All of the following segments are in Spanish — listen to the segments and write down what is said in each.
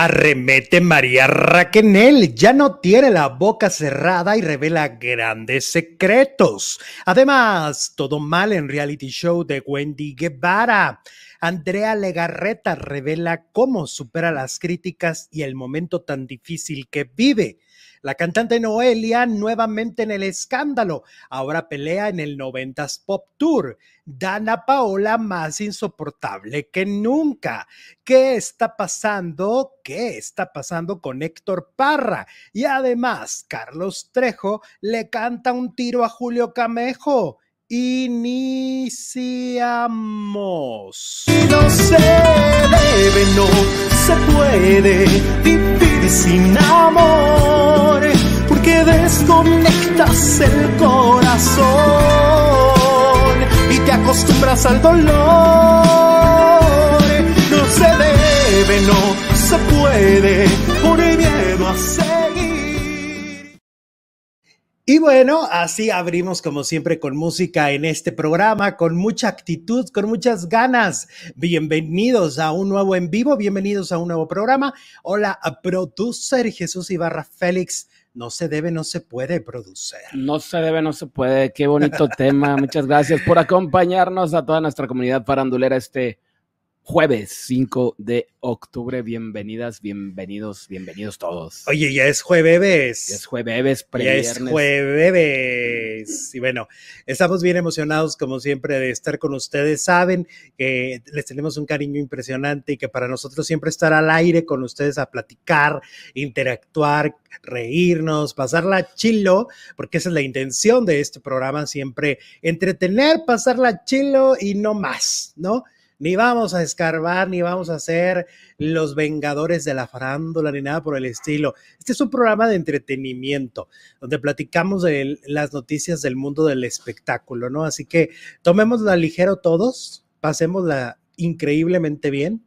Arremete María Raquenel, ya no tiene la boca cerrada y revela grandes secretos. Además, todo mal en reality show de Wendy Guevara. Andrea Legarreta revela cómo supera las críticas y el momento tan difícil que vive. La cantante Noelia nuevamente en el escándalo. Ahora pelea en el 90s Pop Tour. Dana Paola más insoportable que nunca. ¿Qué está pasando? ¿Qué está pasando con Héctor Parra? Y además, Carlos Trejo le canta un tiro a Julio Camejo. Iniciamos. No se debe, no se puede sin amor, porque desconectas el corazón y te acostumbras al dolor. No se debe, no se puede, por miedo a seguir. Y bueno, así abrimos como siempre con música en este programa, con mucha actitud, con muchas ganas. Bienvenidos a un nuevo en vivo, bienvenidos a un nuevo programa. Hola, a producer Jesús Ibarra Félix. No se debe, no se puede producir. No se debe, no se puede. Qué bonito tema. Muchas gracias por acompañarnos a toda nuestra comunidad farandulera este jueves 5 de octubre. Bienvenidas, bienvenidos, bienvenidos todos. Oye, ya es jueves. Ya es jueves, Ya es jueves. Y bueno, estamos bien emocionados como siempre de estar con ustedes. Saben que les tenemos un cariño impresionante y que para nosotros siempre estar al aire con ustedes a platicar, interactuar, reírnos, pasarla chilo, porque esa es la intención de este programa, siempre entretener, pasarla chilo y no más, ¿no? Ni vamos a escarbar, ni vamos a ser los vengadores de la farándula, ni nada por el estilo. Este es un programa de entretenimiento, donde platicamos de las noticias del mundo del espectáculo, ¿no? Así que tomémosla ligero todos, pasémosla increíblemente bien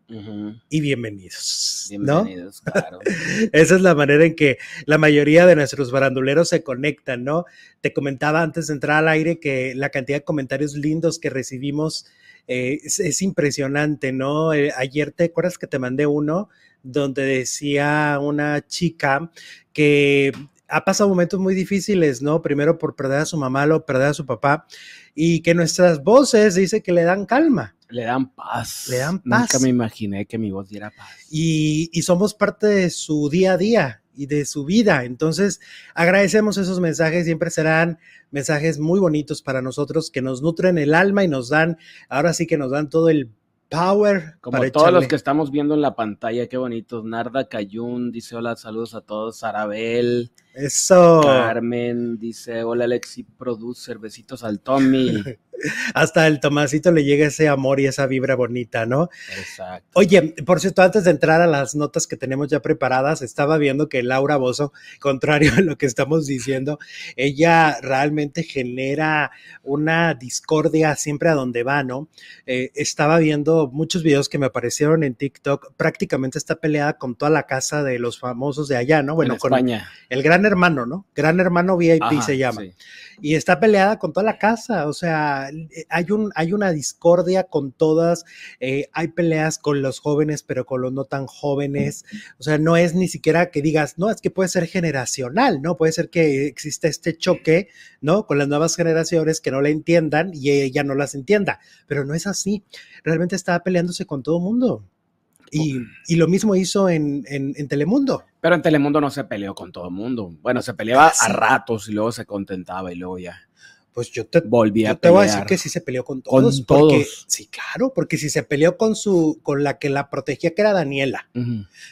y bienvenidos. ¿no? Bienvenidos, claro. Esa es la manera en que la mayoría de nuestros baranduleros se conectan, ¿no? Te comentaba antes de entrar al aire que la cantidad de comentarios lindos que recibimos eh, es, es impresionante, ¿no? Eh, ayer te acuerdas que te mandé uno donde decía una chica que ha pasado momentos muy difíciles, ¿no? Primero por perder a su mamá, luego perder a su papá, y que nuestras voces dice que le dan calma. Le dan paz. Le dan Nunca paz. me imaginé que mi voz diera paz. y, y somos parte de su día a día y de su vida. Entonces, agradecemos esos mensajes, siempre serán mensajes muy bonitos para nosotros que nos nutren el alma y nos dan, ahora sí que nos dan todo el power. Como para todos los que estamos viendo en la pantalla, qué bonitos. Narda Cayún dice hola, saludos a todos. Arabel, Eso. Carmen dice hola, Alexi Producer, besitos al Tommy. Hasta el Tomasito le llega ese amor y esa vibra bonita, ¿no? Exacto. Oye, por cierto, antes de entrar a las notas que tenemos ya preparadas, estaba viendo que Laura Bozo, contrario a lo que estamos diciendo, ella realmente genera una discordia siempre a donde va, ¿no? Eh, estaba viendo muchos videos que me aparecieron en TikTok, prácticamente está peleada con toda la casa de los famosos de allá, ¿no? Bueno, en con España. el gran hermano, ¿no? Gran hermano VIP Ajá, se llama sí. Y está peleada con toda la casa, o sea, hay, un, hay una discordia con todas, eh, hay peleas con los jóvenes, pero con los no tan jóvenes, o sea, no es ni siquiera que digas, no, es que puede ser generacional, ¿no? Puede ser que exista este choque, ¿no? Con las nuevas generaciones que no la entiendan y ella no las entienda, pero no es así, realmente estaba peleándose con todo el mundo. Y, y lo mismo hizo en, en, en Telemundo. Pero en Telemundo no se peleó con todo el mundo. Bueno, se peleaba Ah, sí. a ratos y luego se contentaba y luego ya Pues yo te, volvía Yo a te voy a decir que sí se peleó con Con todos. porque, todos. Sí, claro, porque si se peleó con su, con la que la protegía, que era Daniela,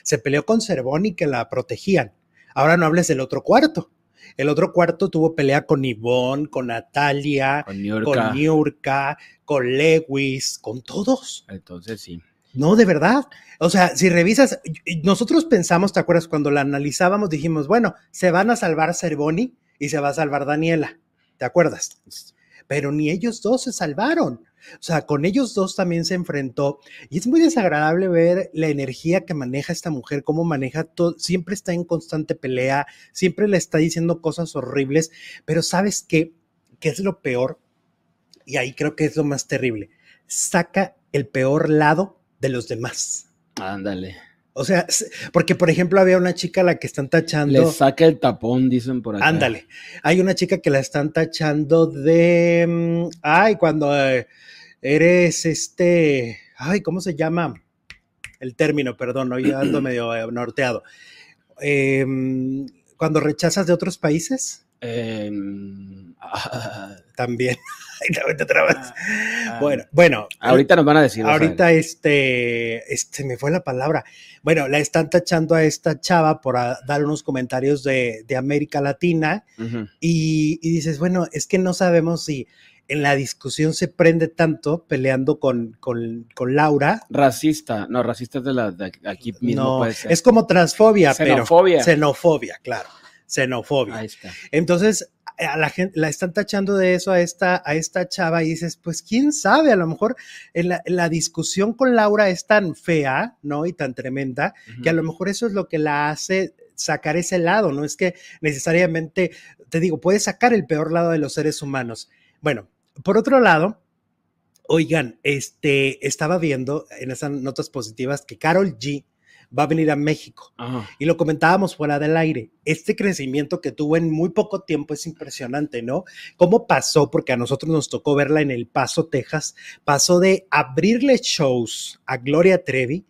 se peleó con Cervoni, que la protegían. Ahora no hables del otro cuarto. El otro cuarto tuvo pelea con Ivonne, con Natalia, Con Niurka. con Niurka, con Lewis, con todos. Entonces sí. No, de verdad. O sea, si revisas, nosotros pensamos, ¿te acuerdas? Cuando la analizábamos, dijimos, bueno, se van a salvar Cervoni y se va a salvar Daniela. ¿Te acuerdas? Pero ni ellos dos se salvaron. O sea, con ellos dos también se enfrentó. Y es muy desagradable ver la energía que maneja esta mujer, cómo maneja todo. Siempre está en constante pelea, siempre le está diciendo cosas horribles. Pero ¿sabes qué? ¿Qué es lo peor? Y ahí creo que es lo más terrible. Saca el peor lado de los demás. Ándale. O sea, porque por ejemplo había una chica a la que están tachando. Le saca el tapón, dicen por acá. Ándale. Hay una chica que la están tachando de. mm, Ay, cuando eh, eres este. Ay, ¿cómo se llama? El término, perdón, hoy ando medio eh, norteado. Em, cuando rechazas de otros países, Eh, ah, también. Ah, Bueno, bueno. ahorita nos van a decir. a. Ahorita este, este, me fue la palabra. Bueno, la están tachando a esta chava por ah, dar unos comentarios de, de América Latina y, y dices, bueno, es que no sabemos si en la discusión se prende tanto peleando con, con, con Laura. Racista, no, racista es de, la, de aquí mismo No, puede ser. es como transfobia, Xenofobia. pero xenofobia, claro, xenofobia. Ahí está. Entonces, a la gente la están tachando de eso a esta, a esta chava y dices, pues quién sabe, a lo mejor en la, la discusión con Laura es tan fea, ¿no? Y tan tremenda, que a lo mejor eso es lo que la hace sacar ese lado, no es que necesariamente, te digo, puede sacar el peor lado de los seres humanos. Bueno, por otro lado, oigan, este, estaba viendo en esas notas positivas que Carol G va a venir a México Ajá. y lo comentábamos fuera del aire. Este crecimiento que tuvo en muy poco tiempo es impresionante, ¿no? ¿Cómo pasó? Porque a nosotros nos tocó verla en El Paso, Texas. Pasó de abrirle shows a Gloria Trevi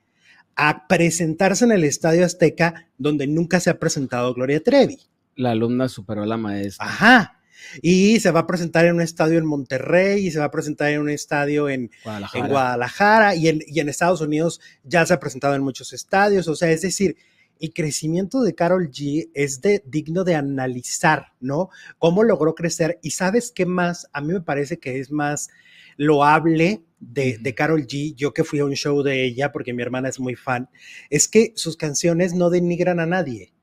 a presentarse en el Estadio Azteca, donde nunca se ha presentado Gloria Trevi. La alumna superó a la maestra. Ajá. Y se va a presentar en un estadio en Monterrey y se va a presentar en un estadio en, Guadalajara. en Guadalajara y en, y en Estados Unidos ya se ha presentado en muchos estadios. O sea, es decir, el crecimiento de Carol G es de, digno de analizar, ¿no? Cómo logró crecer. Y sabes qué más, a mí me parece que es más loable de, de Carol G, yo que fui a un show de ella porque mi hermana es muy fan, es que sus canciones no denigran a nadie.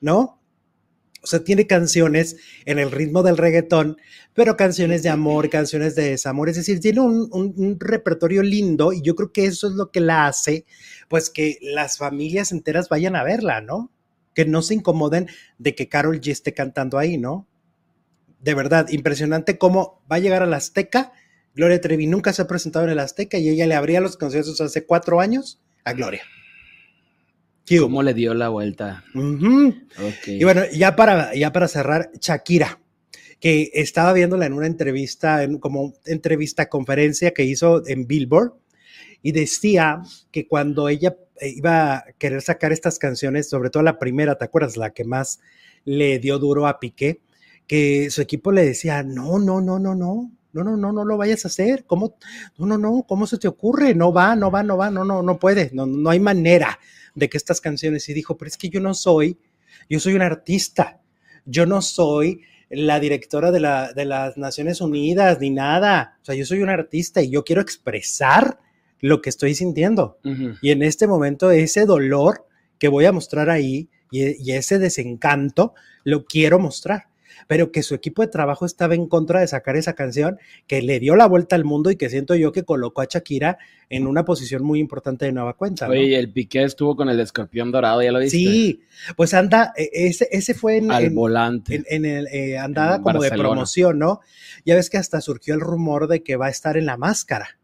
¿no? O sea, tiene canciones en el ritmo del reggaetón, pero canciones de amor, canciones de desamor, es decir, tiene un, un- un repertorio lindo y yo creo que eso es lo que la hace, pues que las familias enteras vayan a verla, ¿no? Que no se incomoden de que Carol G esté cantando ahí, ¿no? De verdad, impresionante cómo va a llegar al Azteca. Gloria Trevi nunca se ha presentado en el Azteca y ella le abría los conciertos hace cuatro años a Gloria. ¿Qué? ¿Cómo le dio la vuelta? Ujú. Ok. Y bueno, ya para, ya para cerrar, Shakira, que estaba viéndola en una entrevista, en, como entrevista conferencia que hizo en Billboard, y decía que cuando ella eh, iba a querer sacar estas canciones, sobre todo la primera, ¿te acuerdas? La que más le dio duro a Piqué, que su equipo le decía, no, no, no, no, no. No, no, no, no lo vayas a hacer. ¿Cómo? No, no, no, ¿cómo se te ocurre? No va, no va, no va, no, no, no puede. No, no hay manera de que estas canciones. Y dijo, pero es que yo no soy yo soy un artista. Yo no soy la directora de, la, de las Naciones Unidas ni nada. O sea, yo soy un artista y yo quiero expresar lo que estoy sintiendo. Y en este momento ese dolor que voy a mostrar ahí y, y ese desencanto lo quiero mostrar. Pero que su equipo de trabajo estaba en contra de sacar esa canción que le dio la vuelta al mundo y que siento yo que colocó a Shakira en una posición muy importante de nueva cuenta. ¿no? Oye, el Piqué estuvo con el escorpión dorado, ¿ya lo viste? Sí, pues anda, e- ese, ese fue en, Al en- volante. en- en el, eh, andada como de promoción, ¿no? Ya ves que hasta surgió el rumor de que va a estar en la máscara.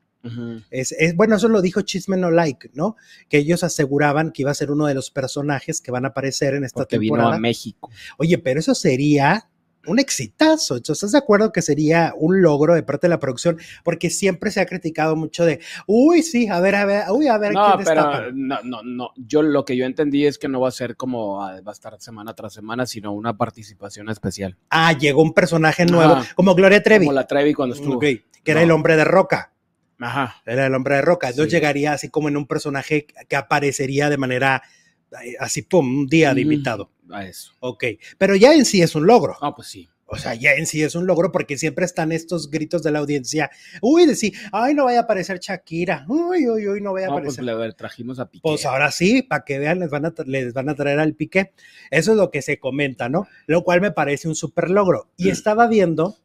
Es, es- bueno, eso lo dijo Chisme No Like, ¿no? Que ellos aseguraban que iba a ser uno de los personajes que van a aparecer en esta Porque vino temporada. a México. Oye, pero eso sería un exitazo. ¿Estás de acuerdo que sería un logro de parte de la producción? Porque siempre se ha criticado mucho de, uy, sí, a ver, a ver, uy, a ver, No, ¿quién destapa?". pero no, no, no. Yo lo que yo entendí es que no va a ser como ah, va a estar semana tras semana, sino una participación especial. Ah, llegó un personaje nuevo, Ajá. como Gloria Trevi. Como la Trevi cuando estuvo. Ok, que era el hombre de roca. Ajá. Era el hombre de roca. Entonces Sí. llegaría así como en un personaje que aparecería de manera así, pum, un día de invitado. A eso. Ok. Pero ya en sí es un logro. No, pues sí. O sea, ya en sí es un logro porque siempre están estos gritos de la audiencia. Uy, de sí, ay, no vaya a aparecer Shakira. Uy, uy, uy, no vaya a No, pues aparecer. le a ver, trajimos a Piqué. Pues ahora sí, para que vean, les van, a, les van a traer al pique. Eso es lo que se comenta, ¿no? Lo cual me parece un súper logro. Y Mm. estaba viendo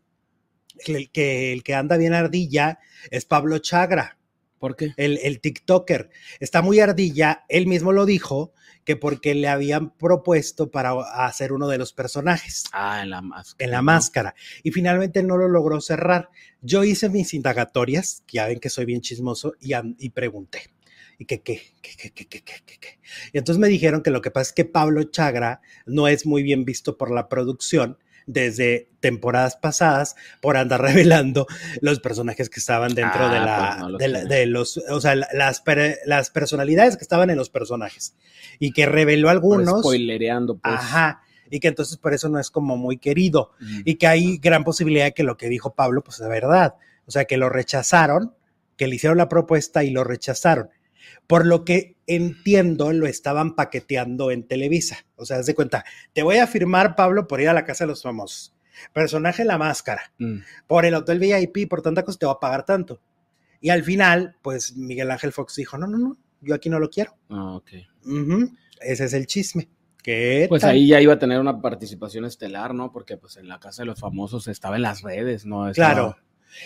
que el, que el que anda bien ardilla es Pablo Chagra, ¿Por qué? El, el, TikToker. Está muy ardilla, él mismo lo dijo, que porque le habían propuesto para hacer uno de los personajes. Ah, en la máscara. En la máscara. Y finalmente no lo logró cerrar. Yo hice mis indagatorias, que ya ven que soy bien chismoso, y, y pregunté. ¿Y qué, qué, qué, qué, qué, qué, qué? Y entonces me dijeron que lo que pasa es que Pablo Chagra no es muy bien visto por la producción desde temporadas pasadas por andar revelando los personajes que estaban dentro Ah, de, pues la, no lo de, la- sé. de los, o sea, las, las personalidades que estaban en los personajes y que reveló algunos. Spoilereando, pues. Ajá. Y que entonces por eso no es como muy querido Mm. y que hay gran posibilidad de que lo que dijo Pablo, pues es verdad. O sea, que lo rechazaron, que le hicieron la propuesta y lo rechazaron. Por lo que entiendo, lo estaban paqueteando en Televisa. O sea, haz de cuenta, te voy a firmar, Pablo, por ir a la casa de los famosos. Personaje La Máscara. Mm. Por el hotel VIP, por tanta cosa, te voy a pagar tanto. Y al final, pues Miguel Ángel Fox dijo, no, no, no, yo aquí no lo quiero. Ah, ok. Ese es el chisme. ¿Qué Pues tal? ahí ya iba a tener una participación estelar, ¿no? Porque pues en la casa de los famosos estaba en las redes, ¿no? Estaba- Claro.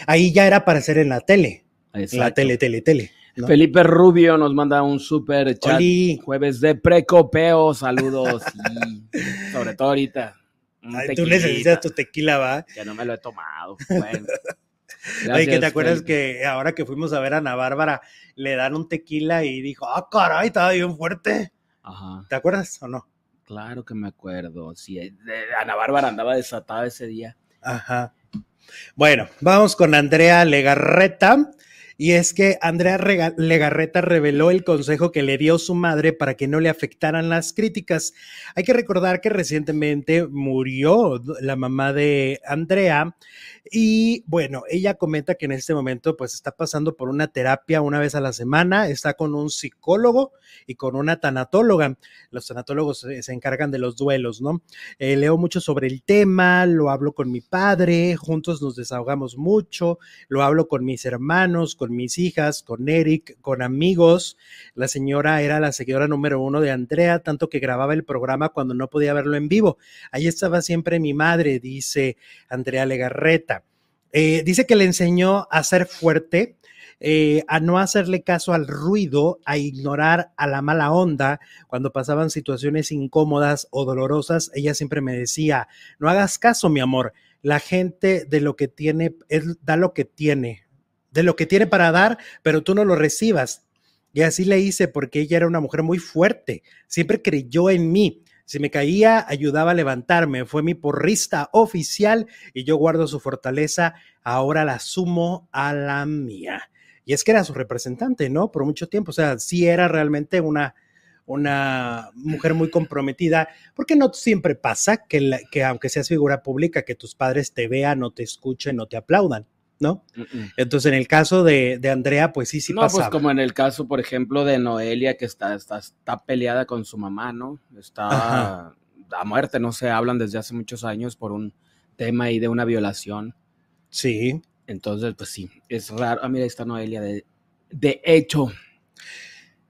Ahí ya era aparecer en la tele. En la tele, tele, tele. ¿No? Felipe Rubio nos manda un super chat. Oli. Jueves de precopeo, saludos. y sobre todo ahorita. Ay, tú necesitas tu tequila, ¿va? Que no me lo he tomado. Bueno. Oye, que te acuerdas Felipe. que ahora que fuimos a ver a Ana Bárbara, le dan un tequila y dijo, ah, caray, estaba bien fuerte. Ajá, ¿Te acuerdas o no? claro que me acuerdo. Sí, de- Ana Bárbara andaba desatada ese día. Ajá. Bueno, vamos con Andrea Legarreta. Y es que Andrea Legarreta reveló el consejo que le dio su madre para que no le afectaran las críticas. Hay que recordar que recientemente murió la mamá de Andrea y bueno, ella comenta que en este momento pues está pasando por una terapia una vez a la semana, está con un psicólogo y con una tanatóloga. Los tanatólogos se, se encargan de los duelos, ¿no? Eh, leo mucho sobre el tema, lo hablo con mi padre, juntos nos desahogamos mucho, lo hablo con mis hermanos, con mis hijas, con Eric, con amigos. La señora era la seguidora número uno de Andrea, tanto que grababa el programa cuando no podía verlo en vivo. Ahí estaba siempre mi madre, dice Andrea Legarreta. Eh, dice que le enseñó a ser fuerte, eh, a no hacerle caso al ruido, a ignorar a la mala onda. Cuando pasaban situaciones incómodas o dolorosas, ella siempre me decía, no hagas caso, mi amor. La gente de lo que tiene, da lo que tiene, de lo que tiene para dar, pero tú no lo recibas. Y así le hice porque ella era una mujer muy fuerte, siempre creyó en mí. Si me caía, ayudaba a levantarme. Fue mi porrista oficial y yo guardo su fortaleza. Ahora la sumo a la mía. Y es que era su representante, ¿no? Por mucho tiempo. O sea, sí era realmente una, una mujer muy comprometida, porque no siempre pasa que, que aunque seas figura pública, que tus padres te vean o te escuchen o te aplaudan, ¿no? Entonces, en el caso de, de Andrea, pues sí, sí no, pasaba. pues como en el caso, por ejemplo, de Noelia, que está, está, está peleada con su mamá, ¿no? Está Ajá. a muerte, no se hablan desde hace muchos años por un tema ahí de una violación. Sí. Entonces, pues sí, es raro. Ah, mira, ahí está Noelia. De, de hecho,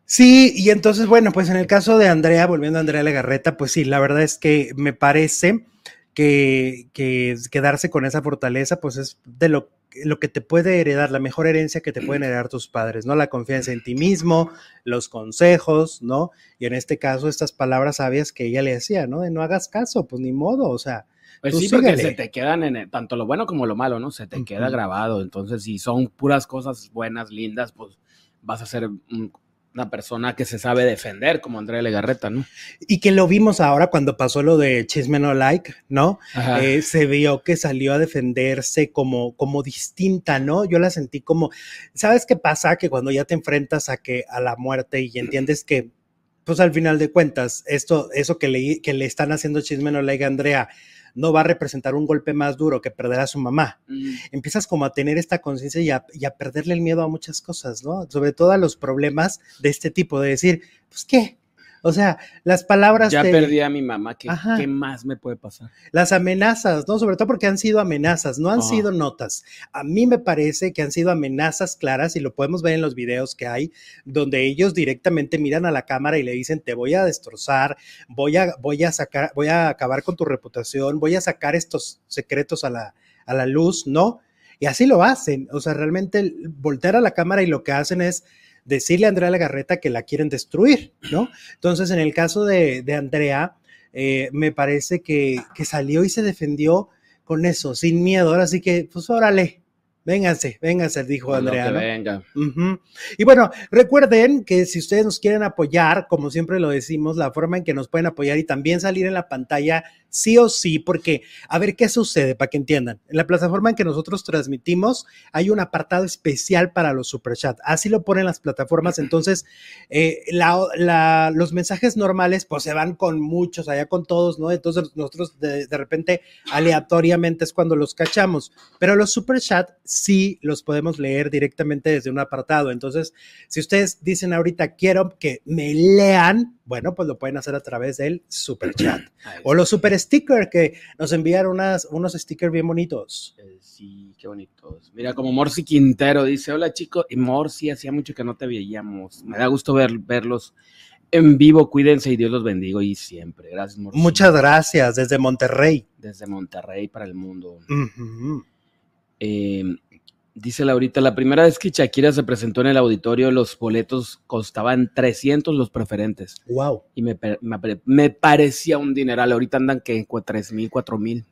Sí, y entonces, bueno, pues en el caso de Andrea, volviendo a Andrea Legarreta, pues sí, la verdad es que me parece que, que quedarse con esa fortaleza, pues es de lo, lo que te puede heredar, la mejor herencia que te pueden heredar tus padres, ¿no? La confianza en ti mismo, los consejos, ¿no? Y en este caso, estas palabras sabias que ella le decía, ¿no? De no hagas caso, pues ni modo, o sea, pues sí, porque se te quedan en el- tanto lo bueno como lo malo, ¿no? Se te queda grabado. Entonces, si son puras cosas buenas, lindas, pues vas a ser un- una persona que se sabe defender, como Andrea Legarreta, ¿no? y que lo vimos ahora cuando pasó lo de Chisme No Like, ¿no? Eh, se vio que salió a defenderse como, como distinta, ¿no? Yo la sentí como, ¿sabes qué pasa? Que cuando ya te enfrentas a que a la muerte y entiendes que, pues al final de cuentas, esto, eso que le, que le están haciendo chisme no le a Andrea, no va a representar un golpe más duro que perder a su mamá. Mm. Empiezas como a tener esta conciencia y a, y a perderle el miedo a muchas cosas, ¿no? Sobre todo a los problemas de este tipo, de decir, pues qué, o sea, las palabras Ya perdí a mi mamá, ¿qué, Ajá. ¿qué más me puede pasar? las amenazas, ¿no? Sobre todo porque han sido amenazas, no han sido notas. A mí me parece que han sido amenazas claras y lo podemos ver en los videos que hay, donde ellos directamente miran a la cámara y le dicen, te voy a destrozar, voy a, voy a sacar, voy a acabar con tu reputación, voy a sacar estos secretos a la, a la luz, ¿no? Y así lo hacen. O sea, realmente voltear a la cámara y lo que hacen es decirle a Andrea Legarreta que la quieren destruir, ¿no? Entonces, en el caso de, de Andrea, eh, me parece que, que salió y se defendió con eso, sin miedo. Ahora sí que, pues órale, Vénganse, vénganse, dijo Andrea. ¿no? venga. Y bueno, recuerden que si ustedes nos quieren apoyar, como siempre lo decimos, la forma en que nos pueden apoyar y también salir en la pantalla sí o sí, porque a ver qué sucede para que entiendan. En la plataforma en que nosotros transmitimos hay un apartado especial para los superchats. Así lo ponen las plataformas. Entonces, eh, la- la- los mensajes normales pues se van con muchos, allá con todos, ¿no? Entonces nosotros de, de repente aleatoriamente es cuando los cachamos, pero los superchats sí los podemos leer directamente desde un apartado. Entonces, si ustedes dicen ahorita quiero que me lean, bueno, pues lo pueden hacer a través del superchat. O los super stickers que nos enviaron unas, unos stickers bien bonitos. Eh, Sí, qué bonitos. Mira, como Morsi Quintero dice, hola chicos, y Morsi, hacía mucho que no te veíamos. Me da gusto ver, verlos en vivo, cuídense y Dios los bendiga y siempre. Gracias, Morsi. Muchas gracias desde Monterrey. Desde Monterrey para el mundo. Ujú. Eh, dice Laurita, la primera vez que Shakira se presentó en el auditorio, los boletos costaban 300 los preferentes. Wow. Y me, me pare- me parecía un dineral. Ahorita andan que en 3 mil, 4 mil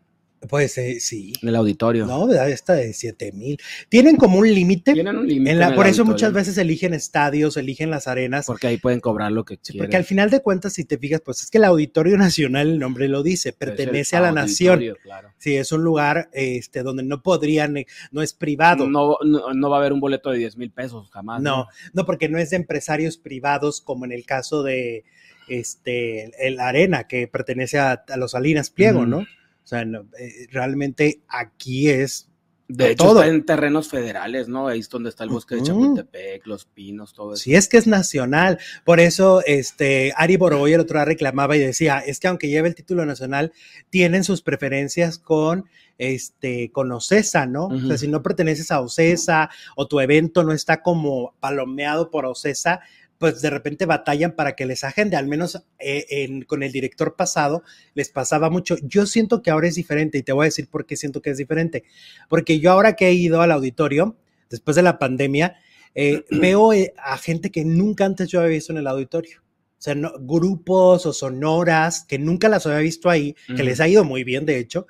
Pues eh, sí. en el auditorio. No, ¿verdad? esta de 7 mil. Tienen como un límite. Tienen un límite. En la- en el por eso auditorio, muchas veces eligen estadios, eligen las arenas. Porque ahí pueden cobrar lo que Sí, quieran. porque al final de cuentas, si te fijas, pues es que el Auditorio Nacional, el nombre lo dice, Es el pertenece a la nación. claro. Sí, es un lugar este, donde no podrían, eh, no es privado. No, No, no, no va a haber un boleto de 10 mil pesos jamás. no, porque no es de empresarios privados como en el caso de este, el Arena, que pertenece a, a los Salinas Pliego. ¿no? O sea, no, eh, realmente aquí es De hecho, todo. está en terrenos federales, ¿no? Ahí es donde está el bosque de. Chapultepec, los pinos, todo eso. Sí, es que es nacional. Por eso, este, Ari Boroboy el otro día reclamaba y decía, es que aunque lleve el título nacional, tienen sus preferencias con, este, con OCESA, ¿no? O sea, si no perteneces a OCESA o tu evento no está como palomeado por OCESA, pues de repente batallan para que les agende. Al menos eh, en- con el director pasado les pasaba mucho. Yo siento que ahora es diferente y te voy a decir por qué siento que es diferente. Porque yo ahora que he ido al auditorio, después de la pandemia, eh, veo eh, a gente que nunca antes yo había visto en el auditorio. O sea, no- grupos o sonoras que nunca las había visto ahí, que les ha ido muy bien, de hecho,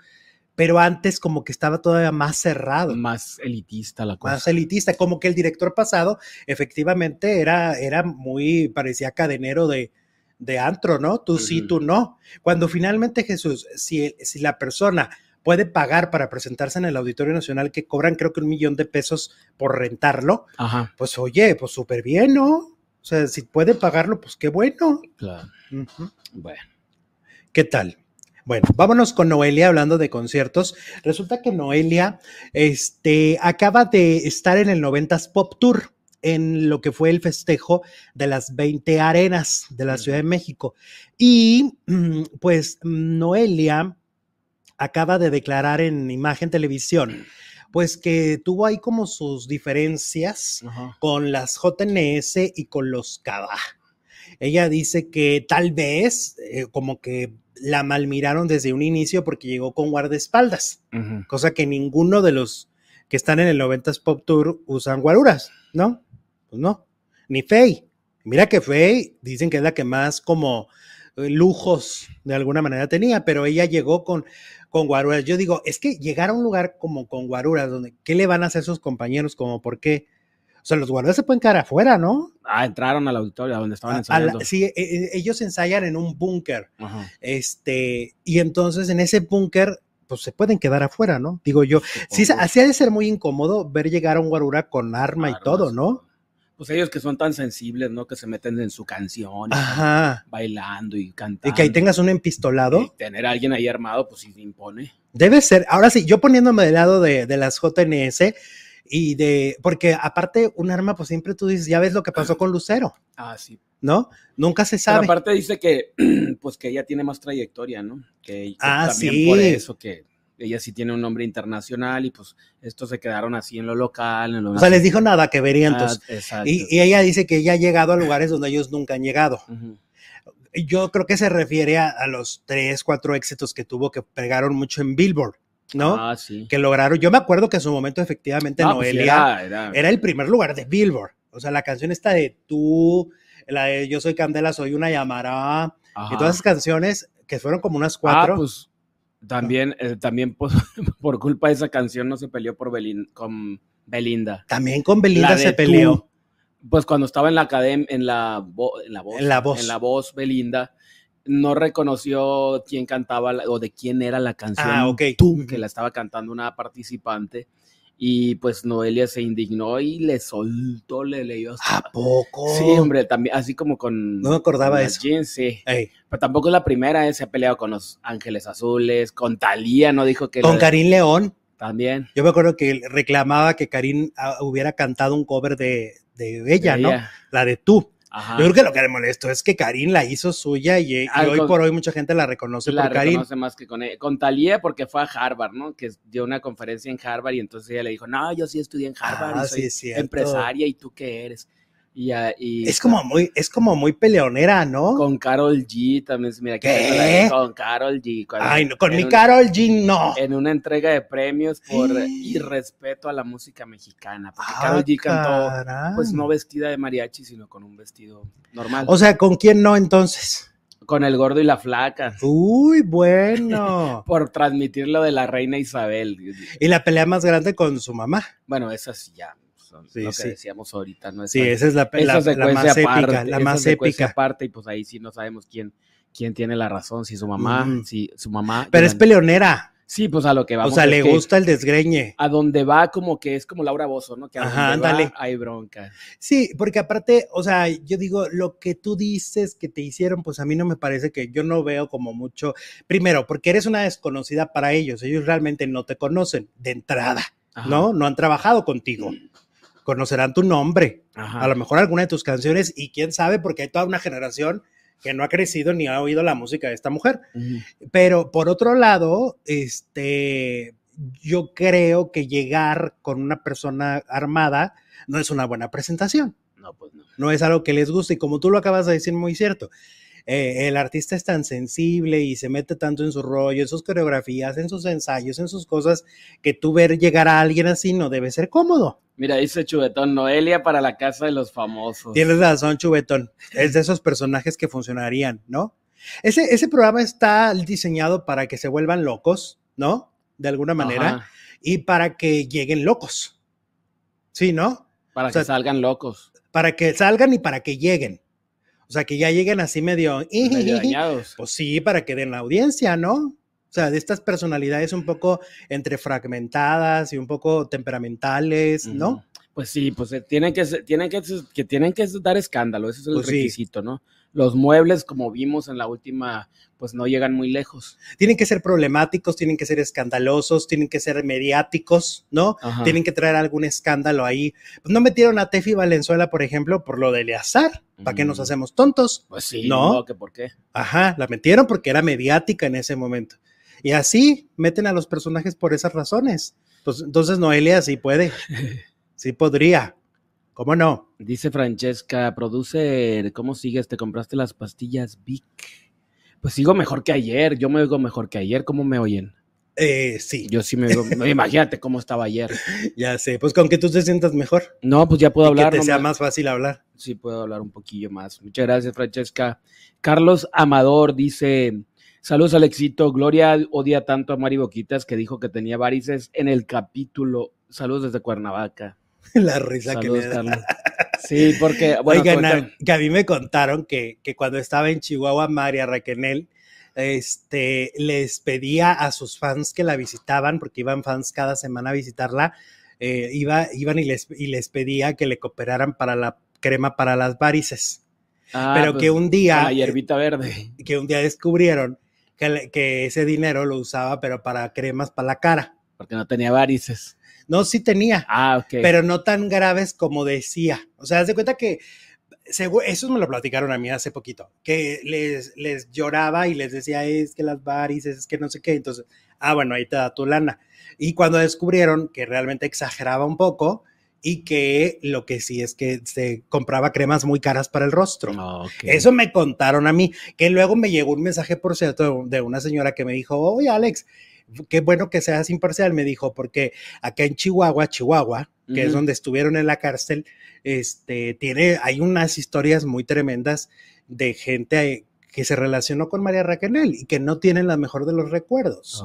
pero antes como que estaba todavía más cerrado, Más elitista la cosa. más elitista, como que el director pasado efectivamente era, era muy, parecía cadenero de, de antro, ¿no? Tú sí, tú no. Cuando finalmente Jesús, si, si la persona puede pagar para presentarse en el Auditorio Nacional, que cobran creo que un millón de pesos por rentarlo, Ajá, pues oye, pues súper bien, ¿no? O sea, si puede pagarlo, pues qué bueno. claro. Bueno. ¿Qué tal? Bueno, vámonos con Noelia hablando de conciertos. Resulta que Noelia este, acaba de estar en el 90s Pop Tour, en lo que fue el festejo de las 20 arenas de la Ciudad de México. Y mm, pues Noelia acaba de declarar en Imagen Televisión, pues que tuvo ahí como sus diferencias Ajá. con las JNS y con los CABA. Ella dice que tal vez eh, como que la malmiraron desde un inicio porque llegó con guardaespaldas, cosa que ninguno de los que están en el 90s Pop Tour usan guaruras, ¿no? Pues no, ni Faye. Mira que Faye dicen que es la que más como eh, lujos de alguna manera tenía, pero ella llegó con, con guaruras. Yo digo, es que llegar a un lugar como con guaruras, donde, ¿qué le van a hacer sus compañeros? Como, ¿por qué? O sea, los guaruras se pueden quedar afuera, ¿no? Ah, entraron al auditorio donde estaban A- a la- ensayando. sí, e- e- ellos ensayan en un búnker, Ajá. este, y entonces en ese búnker, pues se pueden quedar afuera, ¿no? Digo yo, sí, así ha de ser muy incómodo ver llegar a un guarura con arma y todo, ¿no? Pues ellos que son tan sensibles, ¿no? Que se meten en su canción, y Ajá. bailando y Y cantando. que ahí tengas un empistolado. Y tener a alguien ahí armado, pues sí impone. Debe ser, ahora sí, yo poniéndome del lado de, de las JNS y de, porque aparte un arma, pues siempre tú dices, ya ves lo que pasó con Lucero, Ah, sí. ¿no? Nunca se Pero sabe. aparte dice que, pues que ella tiene más trayectoria, ¿no? Que, que Ah, también sí. por eso que ella sí tiene un nombre internacional y pues estos se quedaron así en lo local. En lo O sea, les dijo nada que verientos. Ah, exacto. Y, y ella dice que ella ha llegado a lugares donde ellos nunca han llegado. Yo creo que se refiere a, a los tres, cuatro éxitos que tuvo que pegaron mucho en Billboard, ¿no? Ah, sí. Que lograron. Yo me acuerdo que en su momento, efectivamente, pues sí, Noelia era- era- era el primer lugar de Billboard. O sea, la canción está de tú, la de Yo soy Candela, soy una llamará, y todas esas canciones que fueron como unas cuatro. Ah, pues También, eh, también pues, por culpa de esa canción no se peleó por Belin- con Belinda. También con Belinda se peleó. Tú, pues cuando estaba en la academia, en la, vo- en la voz, En la voz. en la voz, Belinda no reconoció quién cantaba la- o de quién era la canción Ah, ok. Tú, que la estaba cantando una participante. Y pues Noelia se indignó y le soltó, le leyó hasta. ¿A poco? Sí, hombre, también, así como con. No me acordaba con eso. jeans, sí. Ey, Pero tampoco es la primera, eh, se ha peleado con los Ángeles Azules, con Talía, ¿no? Dijo que. Con la- Karim León. También. Yo me acuerdo que reclamaba que Karim ah, hubiera cantado un cover de, de ella, de ¿no? ella. La de tú. Ajá. Yo creo que lo que le molestó es que Karim la hizo suya y, y Algo- hoy por hoy mucha gente la reconoce la por Karim. reconoce más que con ella. Con Talía porque fue a Harvard, ¿no? Que dio una conferencia en Harvard y entonces ella le dijo, no, yo sí estudié en Harvard Ah, y soy sí, empresaria y tú qué eres. Y, ah, y Es como muy, es como muy peleonera, ¿no? con Carol G también, mira, que ¿Qué? con Carol G. cuando- Ay, no, con mi un- Carol G no. En una entrega de premios por irrespeto a la música mexicana. Porque Ah, Carol G cantó, caray. pues no vestida de mariachi, sino con un vestido normal. O sea, ¿con quién no entonces? con el gordo y la flaca. Uy, bueno. Por transmitir lo de la reina Isabel. y la pelea más grande con su mamá. Bueno, esas ya son Sí, lo que sí. decíamos ahorita, ¿no? Sí, Esa- esa es la, esa la- más épica, la esa más épica. aparte, y pues ahí sí no sabemos quién, quién tiene la razón, si su mamá, si su mamá. Pero es peleonera. Sí, pues a lo que vamos. o sea, le gusta el desgreñe. A donde va como que es como Laura Bozo, ¿no? Que a Ajá, donde va ándale. hay bronca. Sí, porque aparte, o sea, yo digo, lo que tú dices que te hicieron, pues a mí no me parece que yo no veo como mucho. Primero, porque eres una desconocida para ellos. Ellos realmente no te conocen de entrada, Ajá, ¿no? No han trabajado contigo. Conocerán tu nombre, Ajá. a lo mejor alguna de tus canciones, y quién sabe, porque hay toda una generación que no ha crecido ni ha oído la música de esta mujer. Pero por otro lado, este, yo creo que llegar con una persona armada no es una buena presentación, No, pues no. no es algo que les guste. Y como tú lo acabas de decir muy cierto, eh, el artista es tan sensible y se mete tanto en su rollo, en sus coreografías, en sus ensayos, en sus cosas, que tú ver llegar a alguien así no debe ser cómodo. Mira, dice Chubetón, Noelia para la casa de los famosos. Tienes razón, Chubetón. Es de esos personajes que funcionarían, ¿no? Ese, ese programa está diseñado para que se vuelvan locos, ¿no? De alguna manera. Ajá, y para que lleguen locos. Sí, ¿no? para o sea, que salgan locos, Para que salgan y para que lleguen. O sea, que ya lleguen así medio... medio dañados. Pues sí, para que den la audiencia, ¿no? O sea, de estas personalidades un poco entre fragmentadas y un poco temperamentales, ¿no? Pues sí, pues eh, tienen que, tienen que, que tienen que dar escándalo, ese es el Pues sí. requisito, ¿no? Los muebles, como vimos en la última, pues no llegan muy lejos. Tienen que ser problemáticos, tienen que ser escandalosos, tienen que ser mediáticos, ¿no? Ajá. Tienen que traer algún escándalo ahí. Pues no metieron a Tefi Valenzuela, por ejemplo, por lo de Eleazar. ¿Para qué nos Mm. hacemos tontos? Pues sí, ¿No? no, que por qué. Ajá, la metieron porque era mediática en ese momento. Y así meten a los personajes por esas razones. Pues entonces Noelia sí puede, sí podría. ¿Cómo no? Dice Francesca, producer, ¿cómo sigues? ¿Te compraste las pastillas Vic? Pues sigo mejor que ayer, yo me oigo mejor que ayer, ¿cómo me oyen? Eh, sí, Yo sí me oigo, imagínate cómo estaba ayer. ya sé. Pues con que tú te sientas mejor No, pues ya puedo y hablar. que te no sea me- más fácil hablar. Sí, puedo hablar un poquillo más. Muchas gracias, Francesca. Carlos Amador dice: Saludos, Alexito. Gloria odia tanto a Mari Boquitas que dijo que tenía varices en el capítulo. Saludos desde Cuernavaca. La risa Saludos, que le da. Carlos. Sí, porque, bueno, Oigan, cuenta- a, que a mí me contaron que, que cuando estaba en Chihuahua, María Raquenel, este, les pedía a sus fans que la visitaban, porque iban fans cada semana a visitarla, eh, iba, iban y les, y les pedía que le cooperaran para la crema para las varices. Ah, pero pues, que un día, la hierbita verde. que un día descubrieron que, que ese dinero lo usaba, pero para cremas para la cara. Porque no tenía varices. No, sí tenía Ah, ok. pero no tan graves como decía. O sea, haz de cuenta que eso me lo platicaron a mí hace poquito, que les, les lloraba y les decía, es que las varices, es que no sé qué. Entonces, ah, bueno, ahí te da tu lana. Y cuando descubrieron que realmente exageraba un poco y que lo que sí es que se compraba cremas muy caras para el rostro. Ah. Eso me contaron a mí, que luego me llegó un mensaje, por cierto, de una señora que me dijo, oye, Alex, qué bueno que seas imparcial, me dijo, porque acá en Chihuahua, Chihuahua, que es donde estuvieron en la cárcel, este, tiene, hay unas historias muy tremendas de gente que se relacionó con María Raquel y que no tienen la mejor de los recuerdos.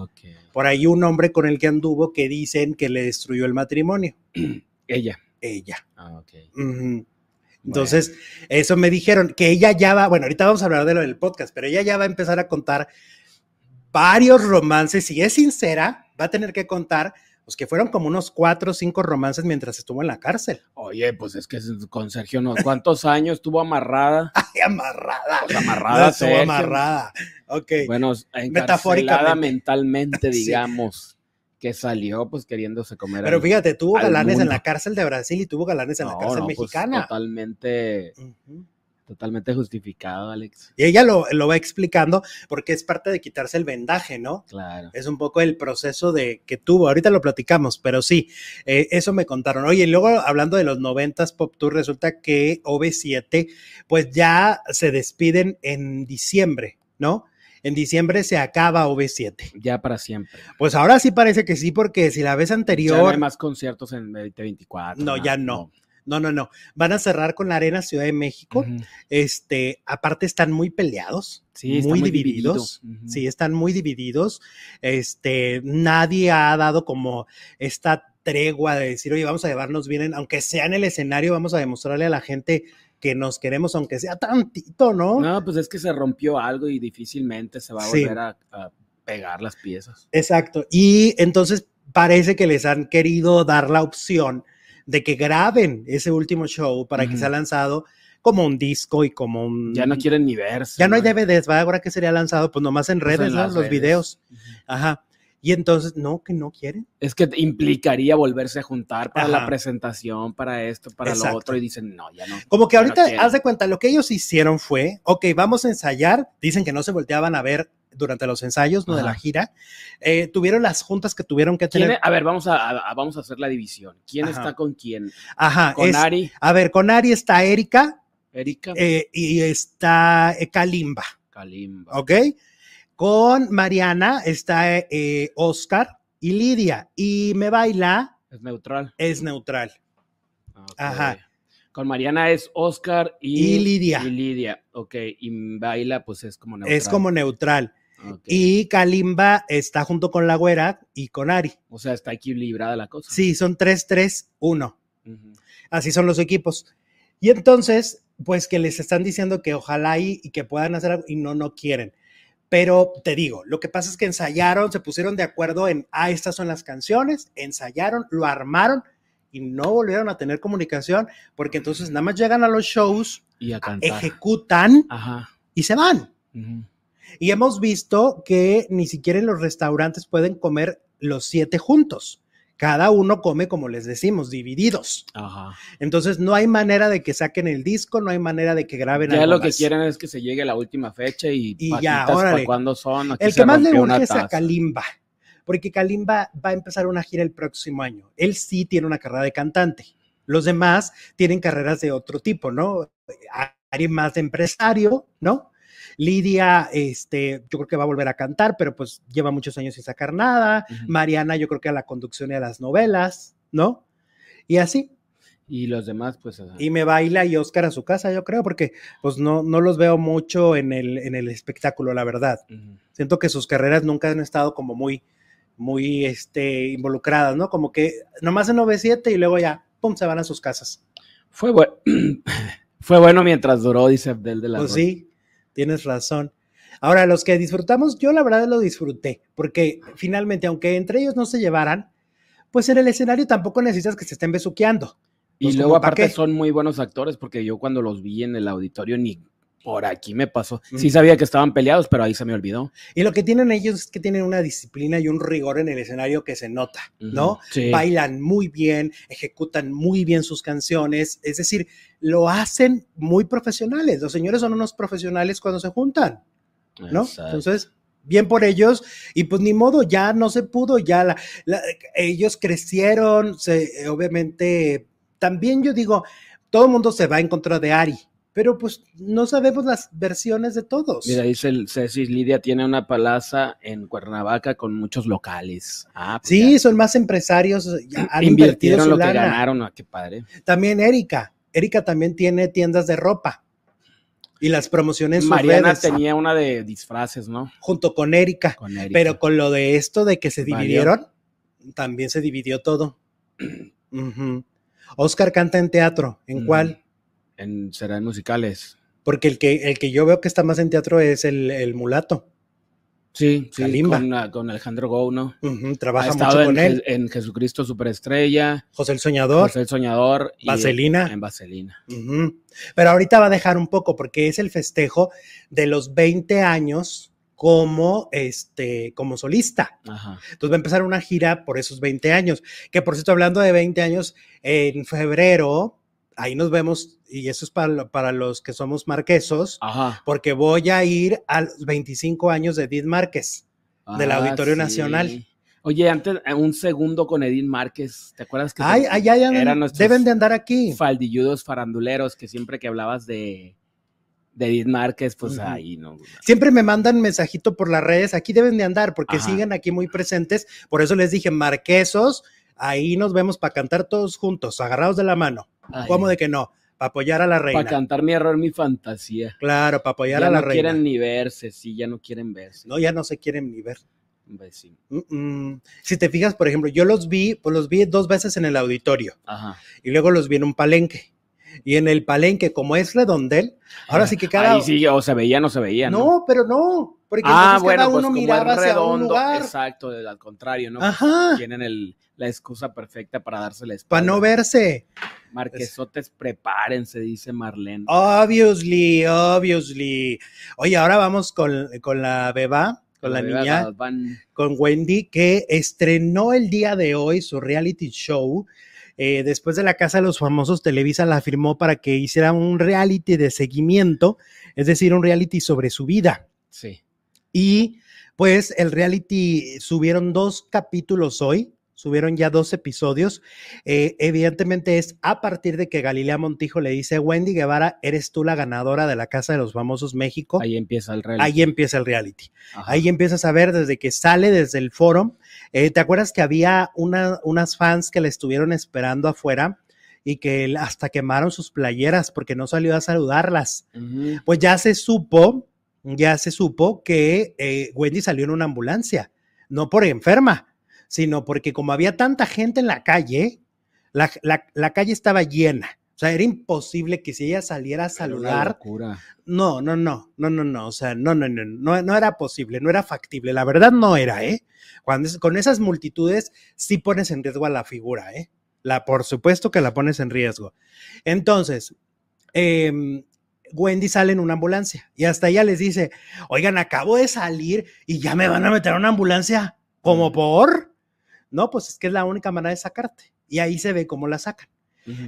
Por ahí un hombre con el que anduvo que dicen que le destruyó el matrimonio. Ella. Ella. Ah, ok. Ujú. Entonces, eso me dijeron, que ella ya va, bueno, ahorita vamos a hablar de lo del podcast, pero ella ya va a empezar a contar varios romances. Si es sincera, va a tener que contar, pues que fueron como unos cuatro o cinco romances mientras estuvo en la cárcel. Oye, pues es que con Sergio no. ¿Cuántos años estuvo amarrada? ¡Ay, amarrada! Pues amarrada, Estuvo Sergio. amarrada. Ok. Bueno, Metafóricamente. mentalmente, Sí. digamos, que salió pues queriéndose comer. Pero al- fíjate, tuvo al galanes en la cárcel de Brasil y tuvo galanes en la No, cárcel no, pues, mexicana. totalmente. Totalmente justificado, Alex. Y ella lo, lo va explicando porque es parte de quitarse el vendaje, ¿no? Claro. Es un poco el proceso de que tuvo. Ahorita lo platicamos, pero sí, eh, eso me contaron. Oye, y luego hablando de los noventas Pop Tour, resulta que OV7, pues ya se despiden en diciembre, ¿no? En diciembre se acaba OV7. Ya para siempre. Pues ahora sí parece que sí, porque si la vez Ya no anterior, hay más conciertos en 2024. No, nada, ya no. no, no, no, van a cerrar con la Arena Ciudad de México. Este, aparte están muy peleados, Sí, muy, muy divididos. dividido. Sí, están muy divididos. Este, nadie ha dado como esta tregua de decir, oye, vamos a llevarnos bien, en- aunque sea en el escenario, vamos a demostrarle a la gente que nos queremos, aunque sea tantito, ¿no? No, pues es que se rompió algo y difícilmente se va a Sí. volver a, a pegar las piezas. Exacto. Y entonces parece que les han querido dar la opción de que graben ese último show para que sea lanzado como un disco y como un... Ya no quieren ni verse. Ya no hay. DVDs, ¿va? Ahora que sería lanzado, pues nomás en Pues en redes, ¿no? Los redes. videos. Ajá. Y entonces, no, que no quieren. Es que implicaría volverse a juntar para la presentación, para esto, para Exacto. lo otro, y dicen, no, ya no. Como que no ahorita, haz de cuenta, lo que ellos hicieron fue, ok, vamos a ensayar, dicen que no se volteaban a ver durante los ensayos, no de la gira, Eh, tuvieron las juntas que tuvieron que ¿Quién tener. a ver, vamos a, a- vamos a hacer la división. ¿Quién Ajá. está con quién? Ajá, Con es- Ari, a ver, con Ari está Erika Erika, eh, y está eh, Kalimba, Kalimba. ¿ok? Con Mariana está eh, Oscar y Lidia, y Me Baila Es neutral. es neutral. Ajá. Con Mariana es Oscar y, Y Lidia. Y Lidia, ok. Y Baila, pues es como neutral. Es como neutral. Y Kalimba está junto con la güera y con Ari. O sea, está equilibrada la cosa. Sí, son 3-3-1. Ujú. Así son los equipos. Y entonces, pues que les están diciendo que ojalá y, y que puedan hacer algo y no, no quieren. Pero te digo, lo que pasa es que ensayaron, se pusieron de acuerdo en, ah, estas son las canciones, ensayaron, lo armaron y no volvieron a tener comunicación porque entonces nada más llegan a los shows, Y a cantar. ejecutan Ajá. y se van. Ujú. Y hemos visto que ni siquiera en los restaurantes pueden comer los siete juntos. Cada uno come, como les decimos, divididos. Ajá. Entonces no hay manera de que saquen el disco, no hay manera de que graben Ya lo que quieren es que se llegue la última fecha y, ya, órale. cuándo son. Aquí El que más le urge es a. Kalimba, porque Kalimba va a empezar una gira el próximo año. Él sí tiene una carrera de cantante. Los demás tienen carreras de otro tipo, ¿no? Ari más de empresario, ¿no? Lidia, este, yo creo que va a volver a cantar, pero pues lleva muchos años sin sacar nada. Mariana, yo creo que a la conducción y a las novelas, ¿no? Y así. Y los demás, pues. ajá. Y me baila y Oscar a su casa, yo creo, porque pues no, no los veo mucho en el, en el espectáculo, la verdad. Siento que sus carreras nunca han estado como muy, muy este, involucradas, ¿no? Como que nomás en 9-7 y luego ya, pum, se van a sus casas. Fue, bueno Fue bueno mientras duró, dice Abdel de la Pues sí, tienes razón. Ahora, los que disfrutamos, yo la verdad lo disfruté, porque finalmente, aunque entre ellos no se llevaran, pues en el escenario tampoco necesitas que se estén besuqueando. Y Pues, luego ¿como pa' aparte qué? son muy buenos actores porque yo cuando los vi en el auditorio ni por aquí me pasó. Sí sabía que estaban peleados, pero ahí se me olvidó. Y lo que tienen ellos es que tienen una disciplina y un rigor en el escenario que se nota, ¿no? Sí. Bailan muy bien, ejecutan muy bien sus canciones, es decir, lo hacen muy profesionales. Los señores son unos profesionales cuando se juntan, ¿no? Exacto. Entonces, bien por ellos, y pues ni modo, ya no se pudo, ya la- la- ellos crecieron, se, obviamente, también yo digo, todo el mundo se va en contra de Ari, pero pues no sabemos las versiones de todos. Mira, dice el Ceci Lidia tiene una palaza en Cuernavaca con muchos locales. Ah, pues Sí, ya. son más empresarios, ya han invirtieron lo que ganaron. Ah, qué padre. También Erika. Erika también tiene tiendas de ropa. y las promociones en sus Mariana redes, tenía una de disfraces, ¿no? junto con Erika. Con Erika. Pero con lo de esto de que se dividieron, también se dividió todo. Oscar canta en teatro. ¿En Mm. cuál? En serán musicales. Porque el que, el que yo veo que está más en teatro es el, el mulato. Sí, sí, Kalimba. con, ah, con Alejandro Gou, ¿no? Ujú, Ha Trabaja estado mucho en, con él. En Jesucristo Superestrella, José el Soñador. José el Soñador y Vaselina. en Vaselina. Pero ahorita va a dejar un poco porque es el festejo de los 20 años como, este, como solista. Ajá. Entonces va a empezar una gira por esos 20 años. Que por cierto, hablando de 20 años, en febrero, ahí nos vemos, y eso es para, para los que somos marquesos, Ajá. porque voy a ir a los 25 años de Edith Márquez. del Ah, Auditorio Nacional. Oye, antes, eh, un segundo con Edith Márquez, ¿te acuerdas que Ay, ay, eran nuestros deben de andar aquí. faldilludos faranduleros que siempre que hablabas de, de Edith Márquez, pues ahí no. Siempre me mandan mensajito por las redes, aquí deben de andar, porque Ajá. siguen aquí muy presentes. Por eso les dije, marquesos, ahí nos vemos para cantar todos juntos, agarrados de la mano. Ay, ¿Cómo de que no? Para apoyar a la reina. Para cantar mi error, mi fantasía. Claro, para apoyar Ya a la no reina. quieren ni verse, sí, ya no quieren verse. No, ya no se quieren ni ver. Pues sí. Mm, mm. Si te fijas, por ejemplo, yo los vi, pues los vi dos veces en el auditorio Ajá. y luego los vi en un palenque. Y en el palenque, como es redondel, ahora sí que cada Ahí sí, o se veía, no se veía, ¿no? No, pero no, porque ah, entonces bueno, cada pues uno como miraba un redondo, lugar. exacto, al contrario, ¿no? Ajá, Tienen el, la excusa perfecta para darse la espalda. para no verse. Marquesotes, prepárense, dice Marlene. Obviously, obviously. Oye, ahora vamos con, con la beba, con la, niña, con Wendy, que estrenó el día de hoy su reality show. Eh, después de la Casa de los Famosos, Televisa la firmó para que hiciera un reality de seguimiento, es decir, un reality sobre su vida. Sí. Y pues el reality subieron dos capítulos hoy, subieron ya dos episodios. Eh, evidentemente es a partir de que Galilea Montijo le dice, Wendy Guevara, eres tú la ganadora de la Casa de los Famosos México. Ahí empieza el reality. Ahí empieza el reality. Ajá. Ahí empiezas a ver desde que sale desde el foro. Eh, ¿Te acuerdas que había una, unas fans que le estuvieron esperando afuera y que hasta quemaron sus playeras porque no salió a saludarlas? Pues ya se supo, ya se supo que eh, Wendy salió en una ambulancia, no por enferma, sino porque como había tanta gente en la calle, la, la- la calle estaba llena. O sea, era imposible que si ella saliera a saludar, locura. no, no, no, no, no, no, o sea, no, no, no, no, no era posible, no era factible, la verdad no era, ¿eh? Cuando es- con esas multitudes sí pones en riesgo a la figura, ¿eh? La, por supuesto que la pones en riesgo. Entonces, em, Wendy sale en una ambulancia y hasta ella les dice, oigan, acabo de salir y ya me van a meter a una ambulancia, ¿como por? No, pues es que es la única manera de sacarte. Y ahí se ve cómo la sacan.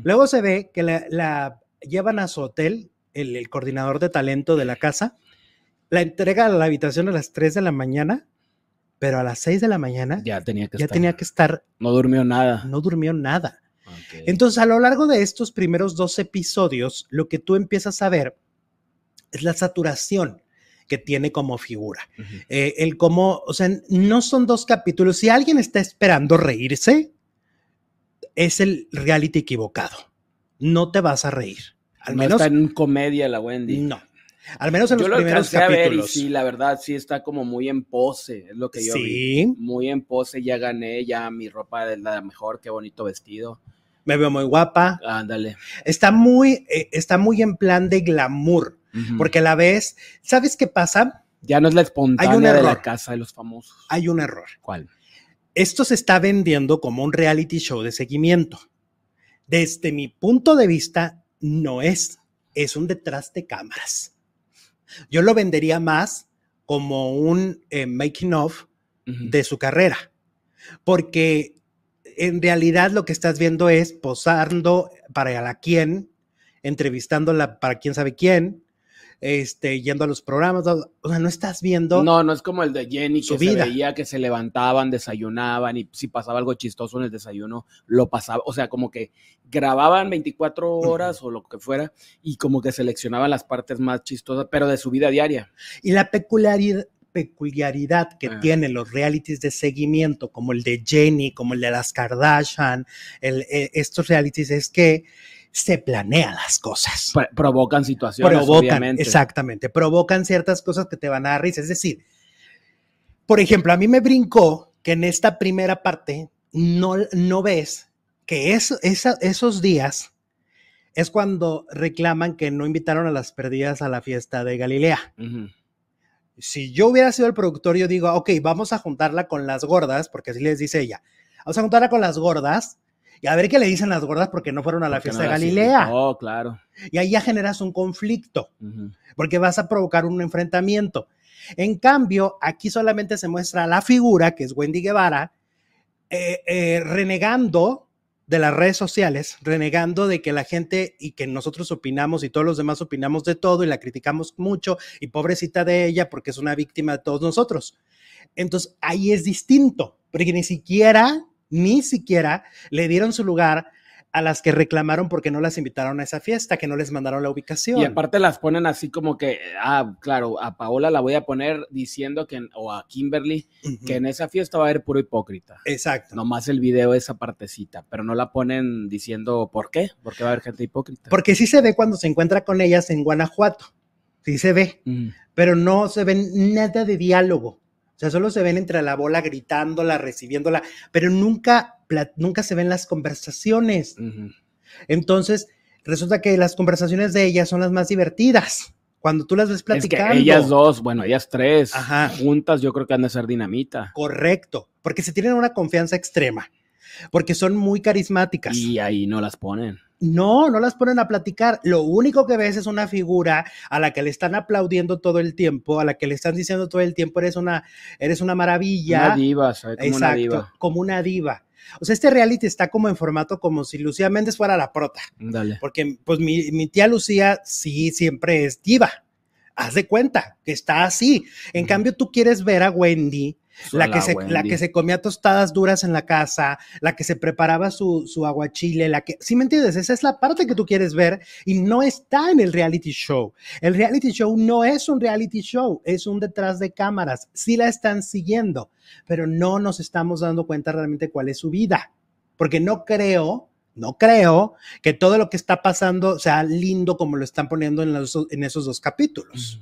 Luego se ve que la, la llevan a su hotel, el, el coordinador de talento de la casa, la entrega a la habitación a las 3 de la mañana, pero a las 6 de la mañana ya, Ya tenía que estar. tenía que estar, No durmió nada. no durmió nada. Entonces, a lo largo de estos primeros dos episodios, lo que tú empiezas a ver es la saturación que tiene como figura. Eh, el cómo, o sea, no son dos capítulos. Si alguien está esperando reírse, es el reality equivocado. No te vas a reír. Al no menos, está en comedia la Wendy. no. Al menos en Yo los lo primeros alcancé a ver y capítulos. sí, la verdad, sí está como muy en pose, es lo que yo vi. sí, Muy en pose, ya gané, ya mi ropa es la mejor, qué bonito vestido. Me veo muy guapa. Ándale. Está muy, eh, está muy en plan de glamour, porque a la vez, ¿sabes qué pasa? ya no es la espontánea de la error. casa de los famosos. Hay un error. ¿Cuál? esto se está vendiendo como un reality show de seguimiento. Desde mi punto de vista, no es. Es un detrás de cámaras. Yo lo vendería más como un eh, making of de su carrera, porque en realidad lo que estás viendo es posando para la quién, entrevistándola para quién sabe quién, este, yendo a los programas, o sea, no estás viendo No, no es como el de Jenny que vida. se veía que se levantaban, desayunaban y si pasaba algo chistoso en el desayuno, lo pasaba. O sea, como que grababan 24 horas o lo que fuera y como que seleccionaban las partes más chistosas, pero de su vida diaria. Y la peculiaridad, peculiaridad que Ah. tienen los realities de seguimiento, como el de Jenny, como el de las Kardashian, el- eh, estos realities, es que se planea las cosas. Pro- provocan situaciones, provocan, obviamente. exactamente, provocan ciertas cosas que te van a dar risa. Es decir, por ejemplo, a mí me brincó que en esta primera parte no, no ves que esa- esos días es cuando reclaman que no invitaron a las perdidas a la fiesta de Galilea. Si yo hubiera sido el productor, yo digo, ok, vamos a juntarla con las gordas, porque así les dice ella. Vamos a juntarla con las gordas y a ver qué le dicen las gordas porque no fueron a la Porque fiesta no de Galilea. invitó, claro. Y ahí ya generas un conflicto porque vas a provocar un enfrentamiento. En cambio, aquí solamente se muestra la figura, que es Wendy Guevara, eh, eh, renegando de las redes sociales, renegando de que la gente y que nosotros opinamos y todos los demás opinamos de todo y la criticamos mucho y pobrecita de ella porque es una víctima de todos nosotros. Entonces, ahí es distinto, porque ni siquiera, ni siquiera le dieron su lugar a las que reclamaron porque no las invitaron a esa fiesta, que no les mandaron la ubicación. Y aparte las ponen así como que, ah, claro, a Paola la voy a poner diciendo que, o a Kimberly, que en esa fiesta va a haber puro hipócrita. Exacto. Nomás el video, esa partecita, pero no la ponen diciendo por qué, porque va a haber gente hipócrita. Porque sí se ve cuando se encuentra con ellas en Guanajuato. Sí se ve, pero no se ve nada de diálogo. O sea, solo se ven entre la bola gritándola, recibiéndola, pero nunca, nunca se ven las conversaciones. Entonces, resulta que las conversaciones de ellas son las más divertidas. Cuando tú las ves Es platicando. que ellas dos, bueno, ellas tres, Ajá. juntas, yo creo que han de ser dinamita. Correcto, porque se tienen una confianza extrema, porque son muy carismáticas. Y ahí no las ponen. No, no las ponen a platicar. Lo único que ves es una figura a la que le están aplaudiendo todo el tiempo, a la que le están diciendo todo el tiempo, eres una, eres una maravilla. Una diva, ¿sabes? Como una diva. como una diva. O sea, este reality está como en formato como si Lucía Méndez fuera la prota, Dale. porque pues mi, mi tía Lucía sí siempre es diva. Haz de cuenta que está así. En cambio, tú quieres ver a Wendy la que, se, la que se comía tostadas duras en la casa, la que se preparaba su, su aguachile, la que, ¿sí me entiendes? Esa es la parte que tú quieres ver y no está en el reality show. El reality show no es un reality show, es un detrás de cámaras. Sí la están siguiendo, pero no nos estamos dando cuenta realmente cuál es su vida. Porque no creo, no creo que todo lo que está pasando sea lindo como lo están poniendo en, los- en esos dos capítulos.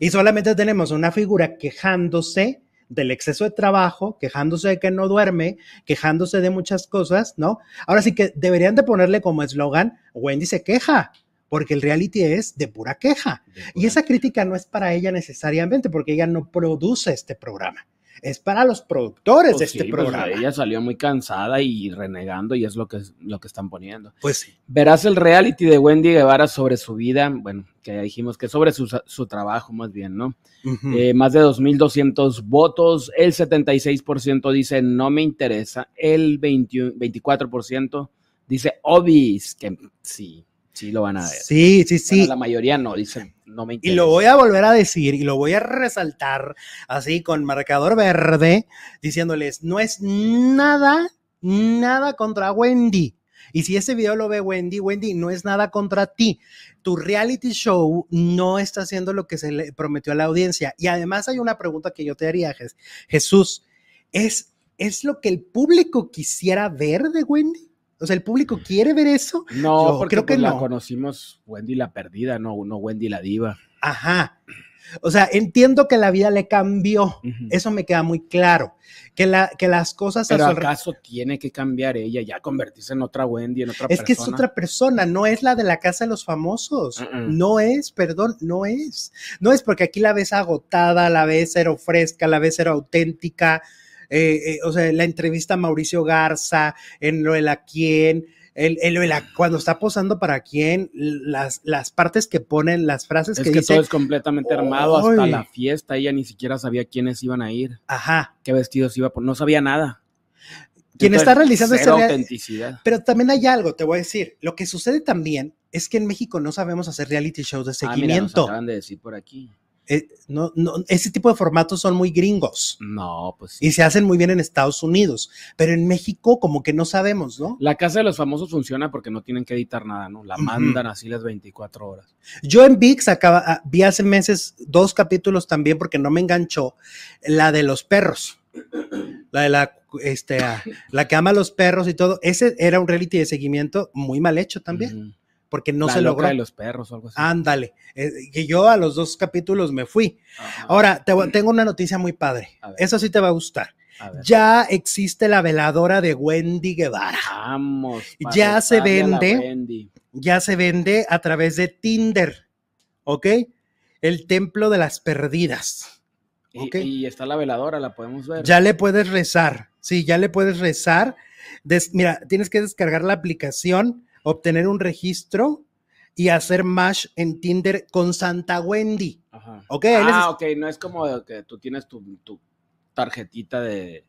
Y solamente tenemos una figura quejándose del exceso de trabajo, quejándose de que no duerme, quejándose de muchas cosas, ¿no? Ahora sí que deberían de ponerle como eslogan, Wendy se queja, porque el reality es de pura queja. Y esa crítica no es para ella necesariamente, porque ella no produce este programa. Es para los productores de Pues este pues, programa. ella salió muy cansada y renegando y es lo que, lo que están poniendo. Pues sí. Verás el reality de Wendy Guevara sobre su vida, bueno, que ya dijimos que sobre su, su trabajo más bien, ¿no? Ujú. Eh, más de 2.200 votos, el 76% dice no me interesa, el 21 24% dice obis, que sí, sí lo van a ver. sí, sí, sí. Bueno, la mayoría no, dicen no me Y interesa. lo voy a volver a decir y lo voy a resaltar así con marcador verde, diciéndoles, no es nada, nada contra Wendy. Y si ese video lo ve Wendy, Wendy, no es nada contra ti. Tu reality show no está haciendo lo que se le prometió a la audiencia. Y además hay una pregunta que yo te haría, Jes- Jesús. ¿Es, ¿Es lo que el público quisiera ver de Wendy? O sea, ¿el público quiere ver eso? No, Yo porque creo que pues, la no. conocimos Wendy la perdida, no, no Wendy la diva. Ajá. O sea, entiendo que la vida le cambió. Eso me queda muy claro. Que, la, que las cosas a Pero acaso tiene que cambiar ella, ya convertirse en otra Wendy, en otra es que es persona? otra persona, no es la de la casa de los famosos. No es, perdón, no es. No es porque aquí la ves agotada, la ves cero fresca, la ves cero auténtica. Eh, eh, o sea, la entrevista a Mauricio Garza, en lo de la quién, el, cuando está posando para quién, las, las partes que ponen, las frases Es que, que dice, todo es completamente armado, hasta la fiesta, ella ni siquiera sabía quiénes iban a ir, ajá. qué vestidos iba a poner, no sabía nada. Quien está realizando rea- autenticidad. Pero también hay algo, te voy a decir. Lo que sucede también es que en México no sabemos hacer reality shows de Ah, mira, nos seguimiento. acaban de decir por aquí. Eh, no, no, ese tipo de formatos son muy gringos No, pues sí. y se hacen muy bien en Estados Unidos, pero en México como que no sabemos, ¿no? La casa de los famosos funciona porque no tienen que editar nada, ¿no? La mandan así las 24 horas. Yo en VIX acaba, ah, vi hace meses dos capítulos también porque no me enganchó, la de los perros. la de la, este, ah, la que ama a los perros y todo, ese era un reality de seguimiento muy mal hecho también. Porque no La se loca logró. de los perros o algo así. Ándale, eh, que yo a los dos capítulos me fui. Ajá. Ahora, te tengo una noticia muy padre. Eso sí te va a gustar. A. Ya existe la veladora de Wendy Guevara. Vamos. Ya se vende. Ya se vende a través de Tinder. ¿Ok? El templo de las perdidas. Y, está la veladora, la podemos ver. Ya le puedes rezar. Sí, ya le puedes rezar. Des- mira, tienes que descargar la aplicación, obtener un registro y hacer match en Tinder con Santa Wendy. Ajá. Ok, ahí les- Ah, ok, no es como que tú tienes tu, tu tarjetita de.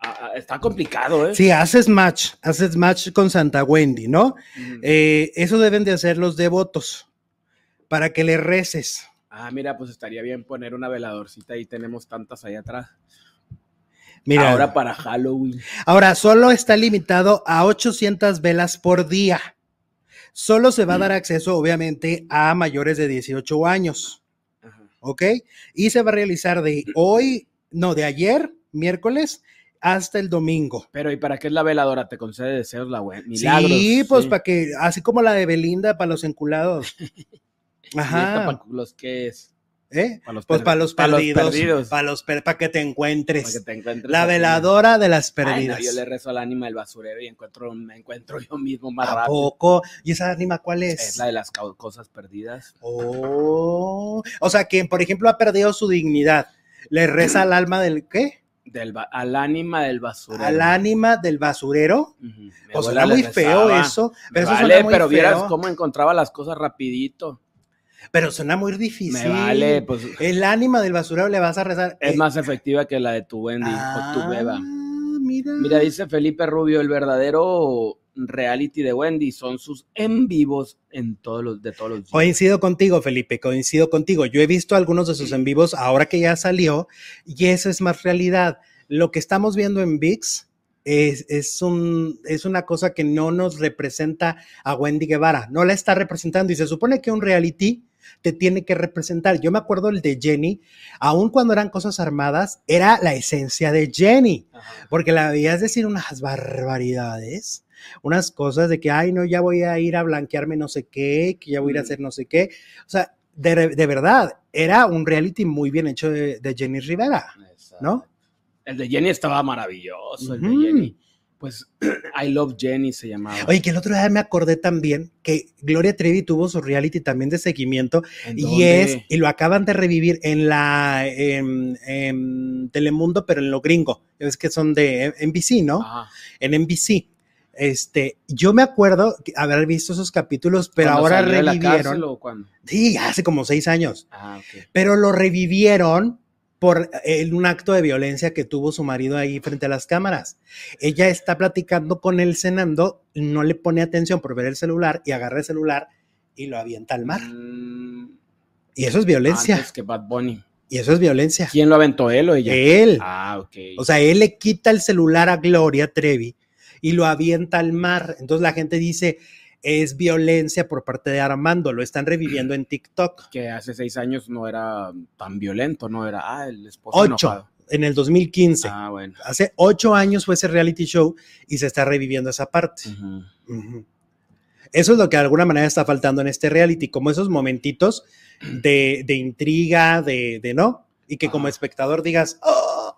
Ah, ah, está complicado, ¿eh? Sí, haces match, haces match con Santa Wendy, ¿no? Eh, eso deben de hacer los devotos para que le reces. Ah, mira, pues estaría bien poner una veladorcita y tenemos tantas ahí atrás. Mira, Ahora ahora, para Halloween. solo está limitado a 800 velas por día. Solo se va a dar acceso, obviamente, a mayores de 18 años. ¿ok? Y se va a realizar de hoy, no, de ayer, miércoles, hasta el domingo. Pero ¿y para qué es la veladora? ¿Te concede deseos la web? Milagros. sí, pues sí. para que, así como la de Belinda para los enculados. ¿Y esta Ajá. para los que es? ¿Eh? Para los Pues para los para los perdidos. Para los per- para que te encuentres. Para que te encuentres La veladora de las Ay, no, perdidas. yo le rezo al ánima del basurero y encuentro, me encuentro yo mismo más ¿A rápido. poco? ¿Y esa anima cuál es? Es la de las cosas perdidas. Oh, o sea, quien por ejemplo ha perdido su dignidad, le reza al alma del qué? Del al ánima del basurero. Al ánima del basurero. Suena le muy feo eso. Pero vale, muy pero vieras cómo encontraba las cosas rapidito. Pero suena muy difícil. Me vale, pues El ánima del basurero le vas a rezar. es eh, más efectiva que la de tu Wendy o tu beba. ah, Mira. Mira, dice Felipe Rubio, el verdadero reality de Wendy son sus en vivos en todos los de todos los días. Coincido contigo, Felipe, coincido contigo. Yo he visto algunos de sus en vivos ahora que ya salió y eso es más realidad. Lo que estamos viendo en VIX es, es, un, es una cosa que no nos representa a Wendy Guevara, no la está representando y se supone que un reality te tiene que representar. Yo me acuerdo el de Jenny, aun cuando eran cosas armadas, era la esencia de Jenny Ajá. porque la veías decir unas barbaridades, unas cosas de que, ay, no, ya voy a ir a blanquearme no sé qué, que ya voy a ir a Mm. hacer no sé qué. O sea, de, de verdad, era un reality muy bien hecho de, de Jenny Rivera, ¿no? El de Jenny estaba maravilloso, el de. Jenny. Pues I Love Jenny se llamaba. Oye, que el otro día me acordé también que Gloria Trevi tuvo su reality también de seguimiento ¿En y es, y lo acaban de revivir en la en, en Telemundo, pero en lo gringo. Es que son de NBC, ¿no? Ajá. en NBC. Este, yo me acuerdo haber visto esos capítulos, pero ¿Cuando ahora de la revivieron. cárcel o cuándo? Sí, hace como seis años, Ah, pero lo revivieron por eh, un acto de violencia que tuvo su marido ahí frente a las cámaras. Ella está platicando con él cenando, no le pone atención por ver el celular y agarra el celular y lo avienta al mar. Mm, Y eso es violencia. Antes que Bad Bunny. Y eso es violencia. ¿Quién lo aventó, él o ella? Él. Ah, ok. O sea, él le quita el celular a Gloria Trevi y lo avienta al mar. Entonces la gente dice, es violencia por parte de Armando, lo están reviviendo en TikTok. que hace seis años no era tan violento, no era, ah, el esposo Ocho, enojado. en el 2015. Ah, bueno. Hace ocho años fue ese reality show y se está reviviendo esa parte. Eso es lo que de alguna manera está faltando en este reality, como esos momentitos de, de intriga, de, de no, y que como espectador digas, "Oh,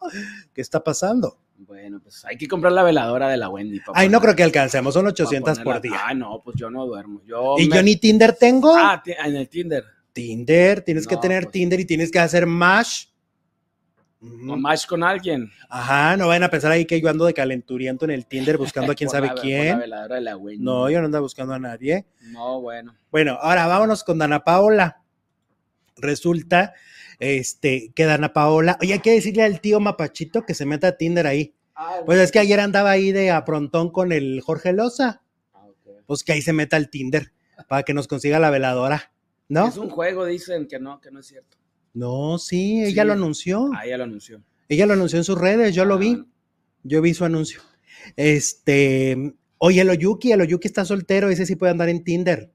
¿qué está pasando? Bueno, pues hay que comprar la veladora de la Wendy. pa' Ay, no creo que alcancemos, son pa' 800 por día. Ah, no, pues yo no duermo. Yo Y me- yo ni Tinder tengo. Ah, en el Tinder. Tinder, tienes que tener pues. Tinder y tienes que hacer. Ujú. No match con alguien. Ajá, no vayan a pensar ahí que yo ando de calenturiento en el Tinder buscando a quién sabe la- por La quién. veladora de la Wendy. No, yo no ando buscando a nadie. No, bueno. Bueno, ahora vámonos con Dana Paola. Resulta este, que Dana Paola, oye, hay que decirle al tío Mapachito que se meta a Tinder ahí. Pues es que ayer andaba ahí de aprontón con el Jorge Loza, Ah, pues que ahí se meta al Tinder para que nos consiga la veladora, ¿no? Es un juego, dicen que no, que no es cierto. No, sí, ella Sí. lo anunció. Ah, ya lo anunció. Ella lo anunció en sus redes, yo lo Ah, vi. Yo vi su anuncio. Este, oye, el Oyuki, el Oyuki está soltero, ese sí puede andar en Tinder.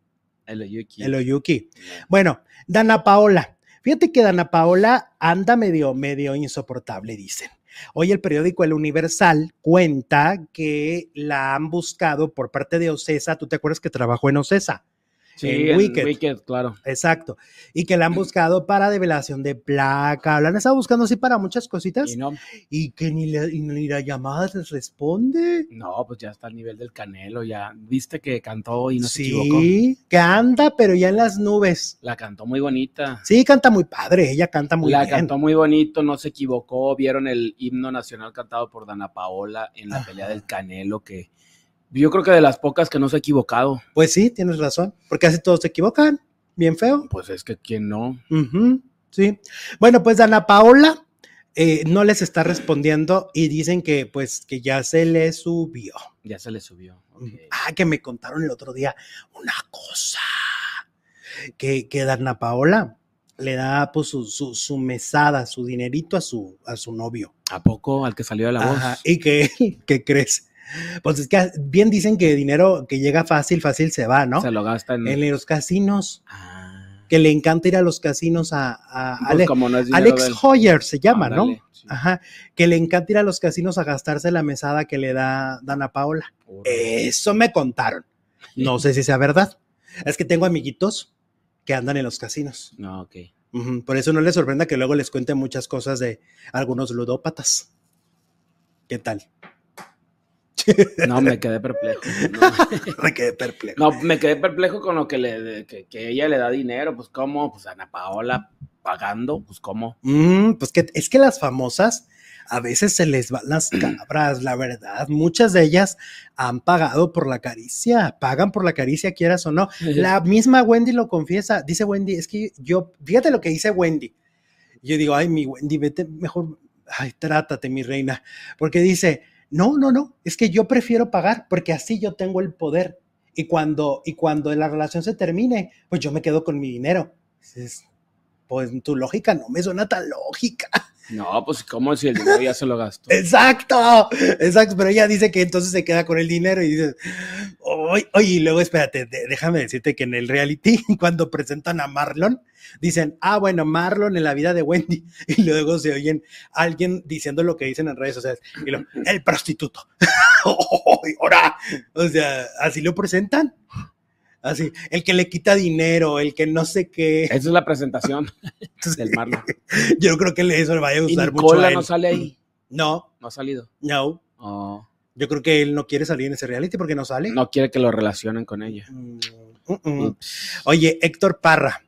El Oyuki. El Oyuki. Bueno, Dana Paola. Fíjate que Dana Paola anda medio, medio insoportable, dicen. Hoy el periódico El Universal cuenta que la han buscado por parte de Ocesa. ¿Tú te acuerdas que trabajó en Ocesa? Sí, en Wicked. Wicked, claro. Exacto. Y que la han buscado para develación de placa. La han estado buscando así para muchas cositas. Y no, Y que ni, la- y ni la llamada les responde. no, pues ya está al nivel del Canelo, ya. Viste que cantó y no se equivocó. Sí, anda, pero ya en las nubes. La cantó muy bonita. Sí, canta muy padre. Ella canta muy la bien. cantó muy bonito, no se equivocó. Vieron el himno nacional cantado por Dana Paola en la Ajá. pelea del Canelo, que yo creo que de las pocas que no se ha equivocado. Pues sí, tienes razón. Porque casi todos se equivocan. Bien feo. Pues es que quién no. Ujú, sí. Bueno, pues Ana Paola eh, no les está respondiendo y dicen que pues que ya se le subió. Ya se le subió. Ah, que me contaron el otro día una cosa. Que, que Dana Paola le da pues su, su, su mesada, su dinerito a su, a su novio. ¿A poco al que salió de la voz? Ajá, y que, que crece. Pues es que bien dicen que dinero que llega fácil, fácil se va, ¿no? Se lo gasta en. En los casinos, Ah. que le encanta ir a los casinos a, a Pues Ale- como no es Alex del- Hoyer se llama, ¿no? Sí. Ajá, que le encanta ir a los casinos a gastarse la mesada que le da Dana Paola. Eso me contaron. No sé si sea verdad. Es que tengo amiguitos que andan en los casinos. No, ok. Por eso no les sorprenda que luego les cuente muchas cosas de algunos ludópatas. ¿Qué tal? No, me quedé perplejo. No, Me quedé perplejo. No, me quedé perplejo con lo que, le, que ella le da dinero. Pues, ¿cómo? Pues Ana Paola pagando. Pues, ¿cómo? Mm, pues que es que las famosas a veces se les van las cabras, la verdad. Muchas de ellas han pagado por la caricia, pagan por la caricia, quieras o no. La misma Wendy lo confiesa. Dice Wendy, es que yo, fíjate lo que dice Wendy. Yo digo, ay, mi Wendy, vete mejor, ay, trátate, mi reina. Porque dice, no, no, no, es que yo prefiero pagar porque así yo tengo el poder. Y cuando, y cuando la relación se termine, pues yo me quedo con mi dinero. Pues tu lógica no me suena tan lógica. No, pues, ¿cómo si el dinero ya se lo gastó? Exacto, exacto, pero ella dice que entonces se queda con el dinero y dices, oye, oye, y luego espérate, déjame decirte que en el reality, cuando presentan a Marlon, dicen, ah, bueno, Marlon en la vida de Wendy, y luego se oyen alguien diciendo lo que dicen en redes sociales, y lo, el prostituto, ¡Ay, ahora, o sea, así lo presentan, así, el que le quita dinero, el que no sé qué, Esa es la presentación del Marlon. yo creo que eso le vaya a Y gustar mucho a él. no sale ahí. No, No ha salido. no, Oh, Yo creo que él no quiere salir en ese reality porque no sale. no quiere que lo relacionen con ella. Mm, mm, mm. Oye, Héctor Parra.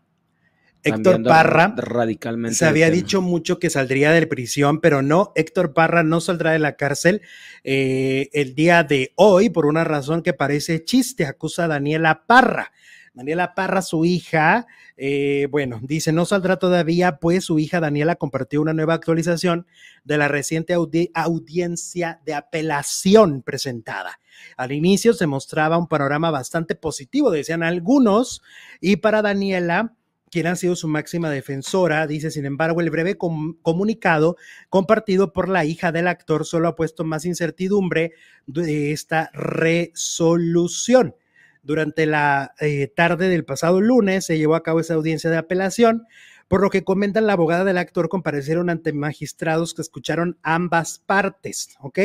Héctor Parra radicalmente. se había dicho mucho que saldría de prisión, pero no, Héctor Parra no saldrá de la cárcel eh, el día de hoy por una razón que parece chiste. Acusa a Daniela Parra. Daniela Parra, su hija, eh, bueno, dice, no saldrá todavía, pues su hija Daniela compartió una nueva actualización de la reciente audi- audiencia de apelación presentada. Al inicio se mostraba un panorama bastante positivo, decían algunos, y para Daniela, quien ha sido su máxima defensora, dice, sin embargo, el breve com- comunicado compartido por la hija del actor solo ha puesto más incertidumbre de esta resolución. Durante la eh, tarde del pasado lunes se llevó a cabo esa audiencia de apelación, por lo que comentan la abogada del actor comparecieron ante magistrados que escucharon ambas partes, ¿ok?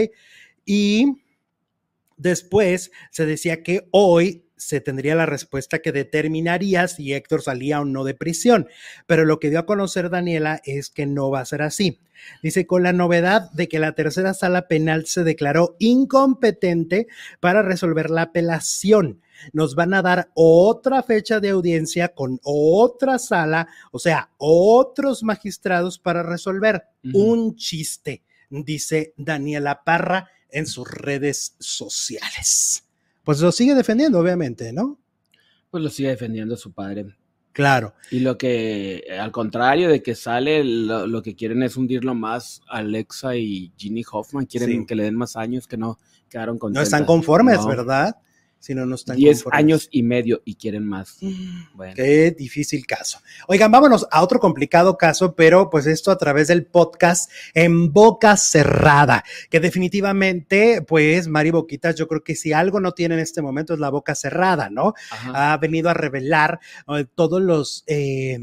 Y después se decía que hoy se tendría la respuesta que determinaría si Héctor salía o no de prisión. Pero lo que dio a conocer Daniela es que no va a ser así. Dice, con la novedad de que la tercera sala penal se declaró incompetente para resolver la apelación. Nos van a dar otra fecha de audiencia con otra sala, o sea, otros magistrados para resolver. Un chiste, dice Daniela Parra en sus redes sociales. Pues lo sigue defendiendo, obviamente, ¿no? Pues lo sigue defendiendo su padre. Claro. Y lo que, al contrario de que sale, lo, lo que quieren es hundirlo más. Alexa y Ginny Hoffman quieren Sí. que le den más años que no quedaron No contentas. están conformes, No. ¿verdad? Si no, no están 10 conformes. años y medio y quieren más. Mm, Bueno. Qué difícil caso. Oigan, vámonos a otro complicado caso, pero pues esto a través del podcast en boca cerrada, que definitivamente, pues Mari Boquitas, yo creo que si algo no tiene en este momento es la boca cerrada, ¿no? Ajá. ha venido a revelar eh, todos los, eh,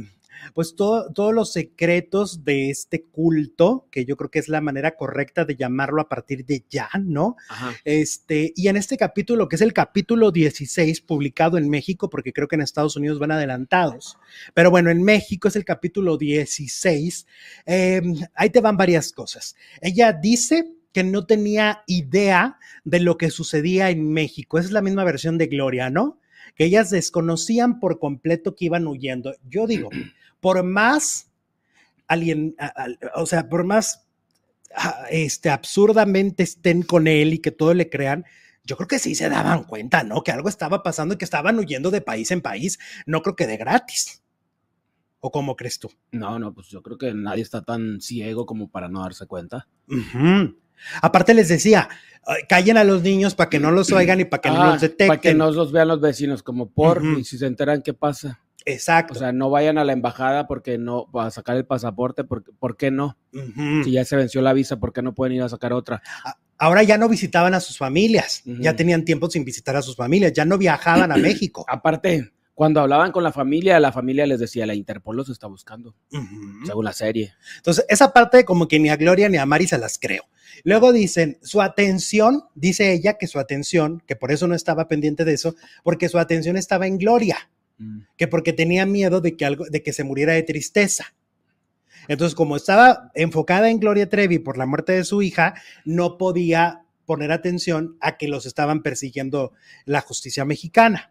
pues todo- todos los secretos de este culto, que yo creo que es la manera correcta de llamarlo a partir de ya, ¿no? Ajá. Este, y en este capítulo, que es el capítulo 16, publicado en México, porque creo que en Estados Unidos van adelantados, pero bueno, en México es el capítulo 16, eh, ahí te van varias cosas. Ella dice que no tenía idea de lo que sucedía en México. Esa es la misma versión de Gloria, ¿no? Que ellas desconocían por completo que iban huyendo. Yo digo, por más alien, a- o sea, por más este, absurdamente estén con él y que todo le crean, yo creo que sí se daban cuenta, ¿no? Que algo estaba pasando y que estaban huyendo de país en país. No creo que de gratis. ¿O cómo crees tú? No, no, pues yo creo que nadie está tan ciego como para no darse cuenta. Aparte les decía, "Ay, callen a los niños para que no los oigan y para que no Ah, los detecten. Para que no los vean los vecinos, como por, y si se enteran, ¿qué pasa? Exacto. O sea, no vayan a la embajada porque no, para sacar el pasaporte, porque, ¿por qué no? Si ya se venció la visa, ¿por qué no pueden ir a sacar otra? Ahora ya no visitaban a sus familias, ya tenían tiempo sin visitar a sus familias, ya no viajaban a México. Aparte, cuando hablaban con la familia, la familia les decía, la Interpol los está buscando, según la serie. Entonces, esa parte como que ni a Gloria ni a Mari se las creo. Luego dicen, su atención, dice ella que su atención, que por eso no estaba pendiente de eso, porque su atención estaba en Gloria, Mm. que porque tenía miedo de que algo, de que se muriera de tristeza. Entonces, como estaba enfocada en Gloria Trevi por la muerte de su hija, no podía poner atención a que los estaban persiguiendo la justicia mexicana.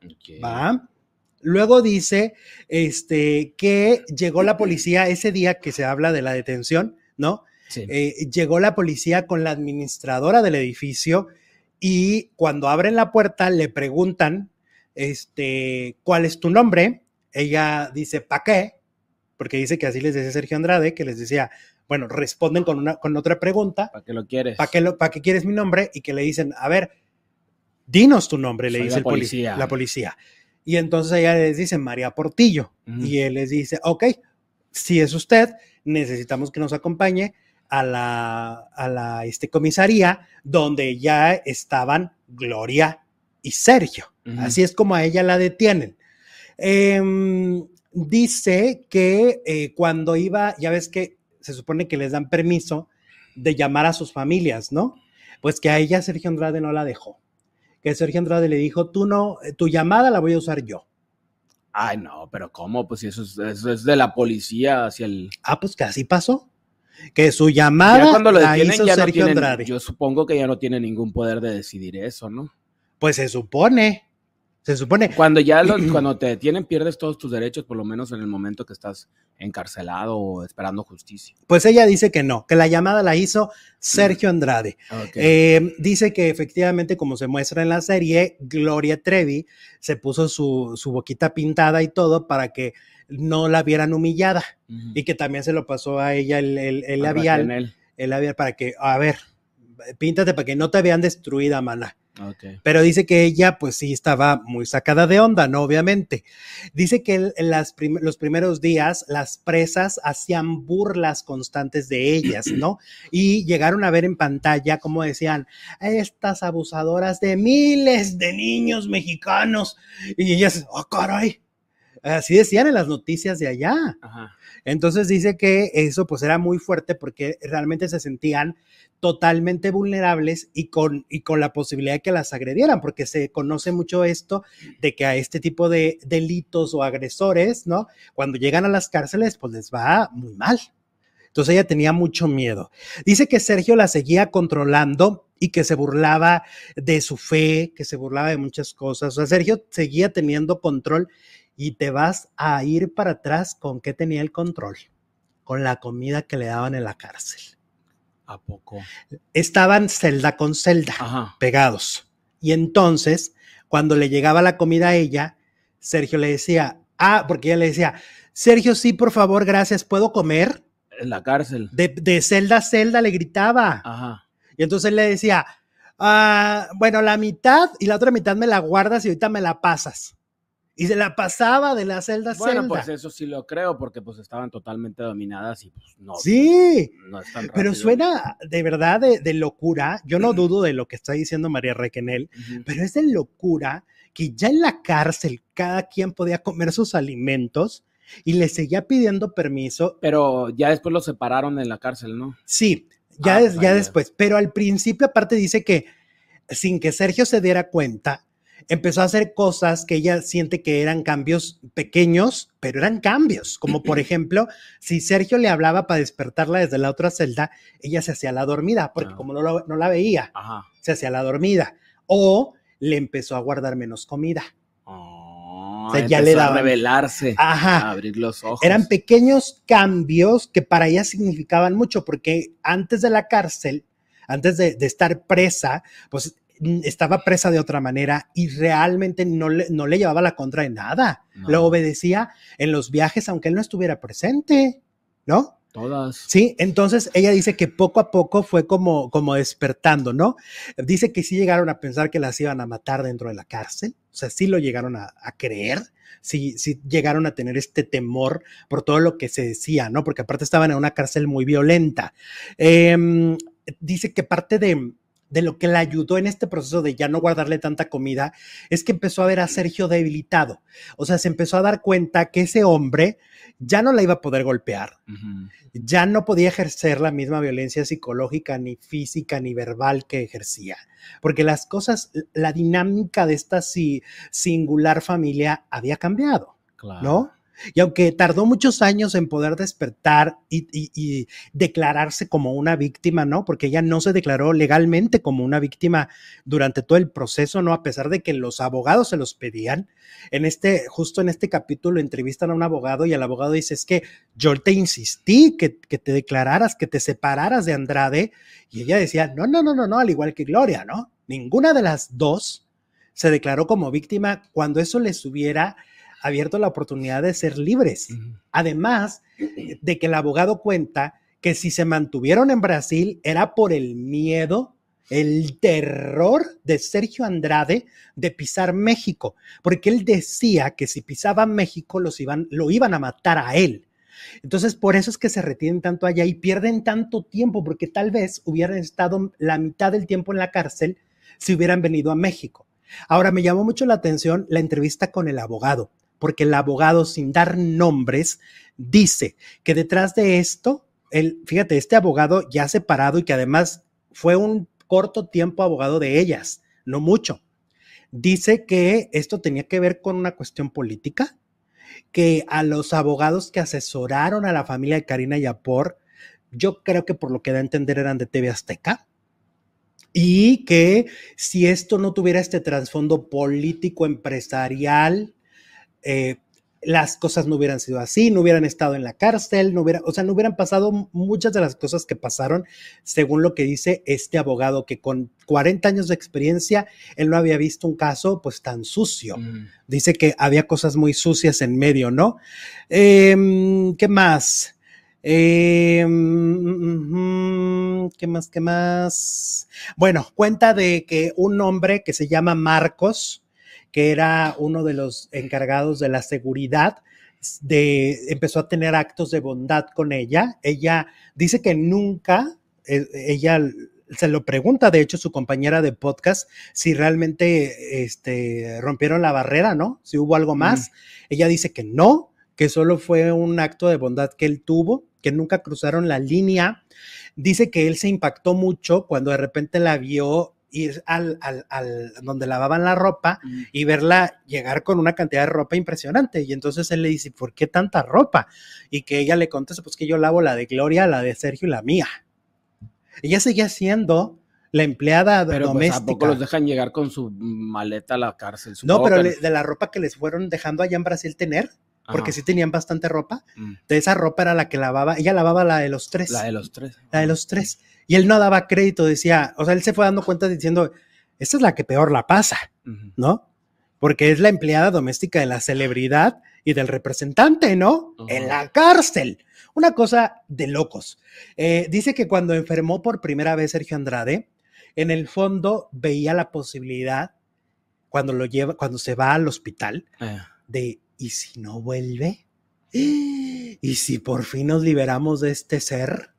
Luego dice este, que llegó la policía ese día que se habla de la detención, ¿no? Sí. Eh, llegó la policía con la administradora del edificio y cuando abren la puerta le preguntan, este, ¿cuál es tu nombre? Ella dice, ¿pa' qué? Porque dice que así les decía Sergio Andrade, que les decía, bueno, responden con, una, con otra pregunta, ¿Para qué lo quieres? ¿para qué, lo- pa' qué quieres mi nombre? Y que le dicen, a ver, dinos tu nombre, le Soy dice la el policía. la policía. Y entonces ella les dice, María Portillo. Y él les dice, ok, si es usted, necesitamos que nos acompañe a la, a la este, comisaría donde ya estaban Gloria y Sergio. Así es como a ella la detienen. Em, dice que eh, cuando iba, ya ves que se supone que les dan permiso de llamar a sus familias, ¿no? Pues que a ella Sergio Andrade no la dejó. Que Sergio Andrade le dijo, tú no, eh, tu llamada la voy a usar yo. Ay, no, pero ¿cómo? Pues si eso es, eso es de la policía hacia el... Ah, pues que así pasó. Que su llamada Ya cuando lo la detienen, hizo ya no Sergio tienen, Andrade. yo supongo que ya no tiene ningún poder de decidir eso, ¿no? Pues se supone, se supone. Cuando ya cuando te detienen, pierdes todos tus derechos, por lo menos en el momento que estás encarcelado o esperando justicia. Pues ella dice que no, que la llamada la hizo Sergio Andrade. Ok. Eh, dice que efectivamente, como se muestra en la serie, Gloria Trevi se puso su, su boquita pintada y todo para que no la vieran humillada y que también se lo pasó a ella el, el- el Al labial, el labial para que, a ver, píntate para que no te vean destruida, mana. Ok. Pero dice que ella, pues sí, estaba muy sacada de onda, ¿no? Obviamente. Dice que las los primeros días las presas hacían burlas constantes de ellas, ¿no? Y llegaron a ver en pantalla, como decían, estas abusadoras de miles de niños mexicanos. Y ellas, oh, caray. Así decían en las noticias de allá. Ajá. Entonces dice que eso pues era muy fuerte porque realmente se sentían totalmente vulnerables y con, y con la posibilidad de que las agredieran, porque se conoce mucho esto de que a este tipo de delitos o agresores, ¿no? Cuando llegan a las cárceles, pues les va muy mal. Entonces ella tenía mucho miedo. Dice que Sergio la seguía controlando y que se burlaba de su fe, que se burlaba de muchas cosas. O sea, Sergio seguía teniendo control y te vas a ir para atrás con qué tenía el control, con la comida que le daban en la cárcel. ¿A poco? Estaban celda con celda, Ajá. pegados. Y entonces, cuando le llegaba la comida a ella, Sergio le decía, ah, porque ella le decía, Sergio, sí, por favor, gracias, ¿puedo comer? En la cárcel. De, de celda a celda le gritaba. Ajá. Y entonces él le decía, "Ah, bueno, la mitad y la otra mitad me la guardas y ahorita me la pasas. Y se la pasaba de la celda a Bueno, celda. pues eso sí lo creo, porque pues estaban totalmente dominadas y pues no. sí, No es tan pero suena de verdad de, de locura. Yo no dudo de lo que está diciendo María Requenel, pero es de locura que ya en la cárcel cada quien podía comer sus alimentos y le seguía pidiendo permiso. Pero ya después lo separaron en la cárcel, ¿no? Sí, ya, Ah, ya vaya. después. Pero al principio, aparte, dice que sin que Sergio se diera cuenta, empezó a hacer cosas que ella siente que eran cambios pequeños, pero eran cambios. Como por ejemplo, si Sergio le hablaba para despertarla desde la otra celda, ella se hacía la dormida, porque Ah. como no, lo- no la veía, Ajá. se hacía la dormida. O le empezó a guardar menos comida. Oh, O sea, ya le empezó a daban- revelarse, Ajá. a abrir los ojos. Eran pequeños cambios que para ella significaban mucho, porque antes de la cárcel, antes de, de estar presa, pues estaba presa de otra manera y realmente no le, no le llevaba la contra de nada. No. Lo obedecía en los viajes, aunque él no estuviera presente, ¿no? Todas. Sí, entonces ella dice que poco a poco fue como, como despertando, ¿no? Dice que sí llegaron a pensar que las iban a matar dentro de la cárcel, o sea, sí lo llegaron a, a creer, sí, sí llegaron a tener este temor por todo lo que se decía, ¿no? Porque aparte estaban en una cárcel muy violenta. Em, dice que parte de, de lo que le ayudó en este proceso de ya no guardarle tanta comida es que empezó a ver a Sergio debilitado, o sea, se empezó a dar cuenta que ese hombre ya no la iba a poder golpear, ya no podía ejercer la misma violencia psicológica, ni física, ni verbal que ejercía. Porque las cosas, la dinámica de esta si- singular familia había cambiado, Claro. ¿no? Y aunque tardó muchos años en poder despertar y, declararse como una víctima, ¿no? Porque ella no se declaró legalmente como una víctima durante todo el proceso, ¿no? A pesar de que los abogados se los pedían. En este, justo en este capítulo entrevistan a un abogado y el abogado dice, es que yo te insistí que, que te declararas, que te separaras de Andrade. Y ella decía, no, no, no, no, no, al igual que Gloria, ¿no? Ninguna de las dos se declaró como víctima cuando eso les hubiera abierto la oportunidad de ser libres. Además de que el abogado cuenta que si se mantuvieron en Brasil era por el miedo, el terror de Sergio Andrade de pisar México, porque él decía que si pisaba México los iban, lo iban a matar a él. Entonces, por eso es que se retienen tanto allá y pierden tanto tiempo, porque tal vez hubieran estado la mitad del tiempo en la cárcel si hubieran venido a México. Ahora, me llamó mucho la atención la entrevista con el abogado, porque el abogado, sin dar nombres, dice que detrás de esto, el, fíjate, este abogado ya separado y que además fue un corto tiempo abogado de ellas, no mucho, dice que esto tenía que ver con una cuestión política, que a los abogados que asesoraron a la familia de Karina Yapor, yo creo que por lo que da a entender eran de TV Azteca, y que si esto no tuviera este trasfondo político empresarial, eh, las cosas no hubieran sido así, no hubieran estado en la cárcel, no hubiera, o sea, no hubieran pasado muchas de las cosas que pasaron, según lo que dice este abogado, que con 40 años de experiencia, él no había visto un caso pues tan sucio. Ujú. Dice que había cosas muy sucias en medio, ¿no? Em, ¿Qué más? Em, ¿Qué más? ¿Qué más? Bueno, cuenta de que un hombre que se llama Marcos, que era uno de los encargados de la seguridad, de, empezó a tener actos de bondad con ella. Ella dice que nunca, eh, ella se lo pregunta, de hecho, su compañera de podcast, si realmente este, rompieron la barrera, ¿no? Si hubo algo más. Ella dice que no, que solo fue un acto de bondad que él tuvo, que nunca cruzaron la línea. Dice que él se impactó mucho cuando de repente la vio ir al, al, al donde lavaban la ropa y verla llegar con una cantidad de ropa impresionante. Y entonces él le dice, ¿por qué tanta ropa? Y que ella le contesta, pues que yo lavo la de Gloria, la de Sergio y la mía. Ella seguía siendo la empleada Pero pues, doméstica. ¿a poco los dejan llegar con su maleta a la cárcel? no, pero que- de la ropa que les fueron dejando allá en Brasil tener, porque Ajá. sí tenían bastante ropa, Mm. de esa ropa era la que lavaba, ella lavaba la de los tres. La de los tres. la de los tres. Y él no daba crédito, decía, o sea, él se fue dando cuenta diciendo, esta es la que peor la pasa. ¿no? Porque es la empleada doméstica de la celebridad y del representante, ¿no? En la cárcel. Una cosa de locos. Eh, dice que cuando enfermó por primera vez Sergio Andrade, en el fondo veía la posibilidad, cuando lo lleva, cuando se va al hospital, Eh, de ¿y si no vuelve? ¿Y si por fin nos liberamos de este ser?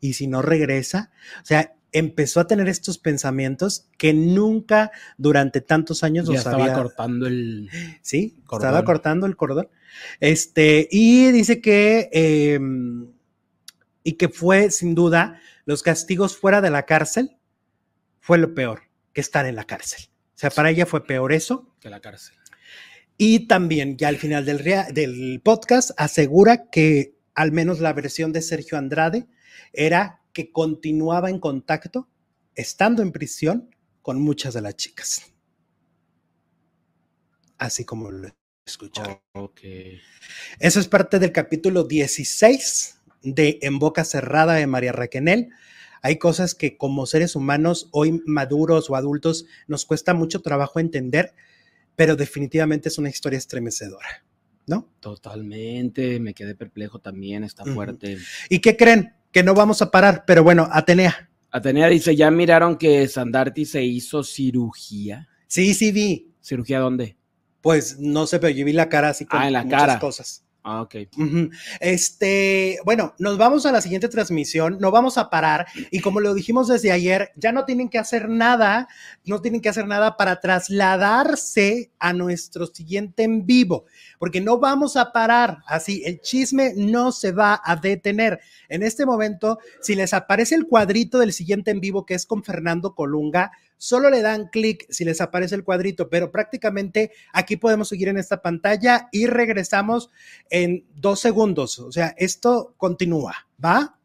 ¿Y si no regresa? O sea, empezó a tener estos pensamientos que nunca durante tantos años Ya los estaba había- cortando el. Sí, Cordón. estaba cortando el cordón. Este, y dice que, eh, y que fue sin duda los castigos fuera de la cárcel, fue lo peor que estar en la cárcel. O sea, para ella fue peor eso. Que la cárcel. Y también, ya al final del, del podcast, asegura que al menos la versión de Sergio Andrade era que continuaba en contacto, estando en prisión, con muchas de las chicas. Así como lo escucharon. Ok. Eso es parte del capítulo 16 de En Boca Cerrada de María Raquenel. Hay cosas que como seres humanos, hoy maduros o adultos, nos cuesta mucho trabajo entender, pero definitivamente es una historia estremecedora, ¿no? Totalmente. Me quedé perplejo también. Está fuerte. ¿Y qué creen? Que no vamos a parar, pero bueno, Atenea. Atenea dice: ¿Ya miraron que Sandarti se hizo cirugía? Sí, sí vi. ¿Cirugía dónde? Pues no sé, pero yo vi la cara así con Ah, en la muchas cara. cosas. Ah, ok. Este, bueno, nos vamos a la siguiente transmisión, no vamos a parar y como lo dijimos desde ayer, ya no tienen que hacer nada, no tienen que hacer nada para trasladarse a nuestro siguiente en vivo, porque no vamos a parar así, el chisme no se va a detener. En este momento, si les aparece el cuadrito del siguiente en vivo que es con Fernando Colunga, solo le dan clic si les aparece el cuadrito, pero prácticamente aquí podemos seguir en esta pantalla y regresamos en dos segundos. O sea, esto continúa, ¿va?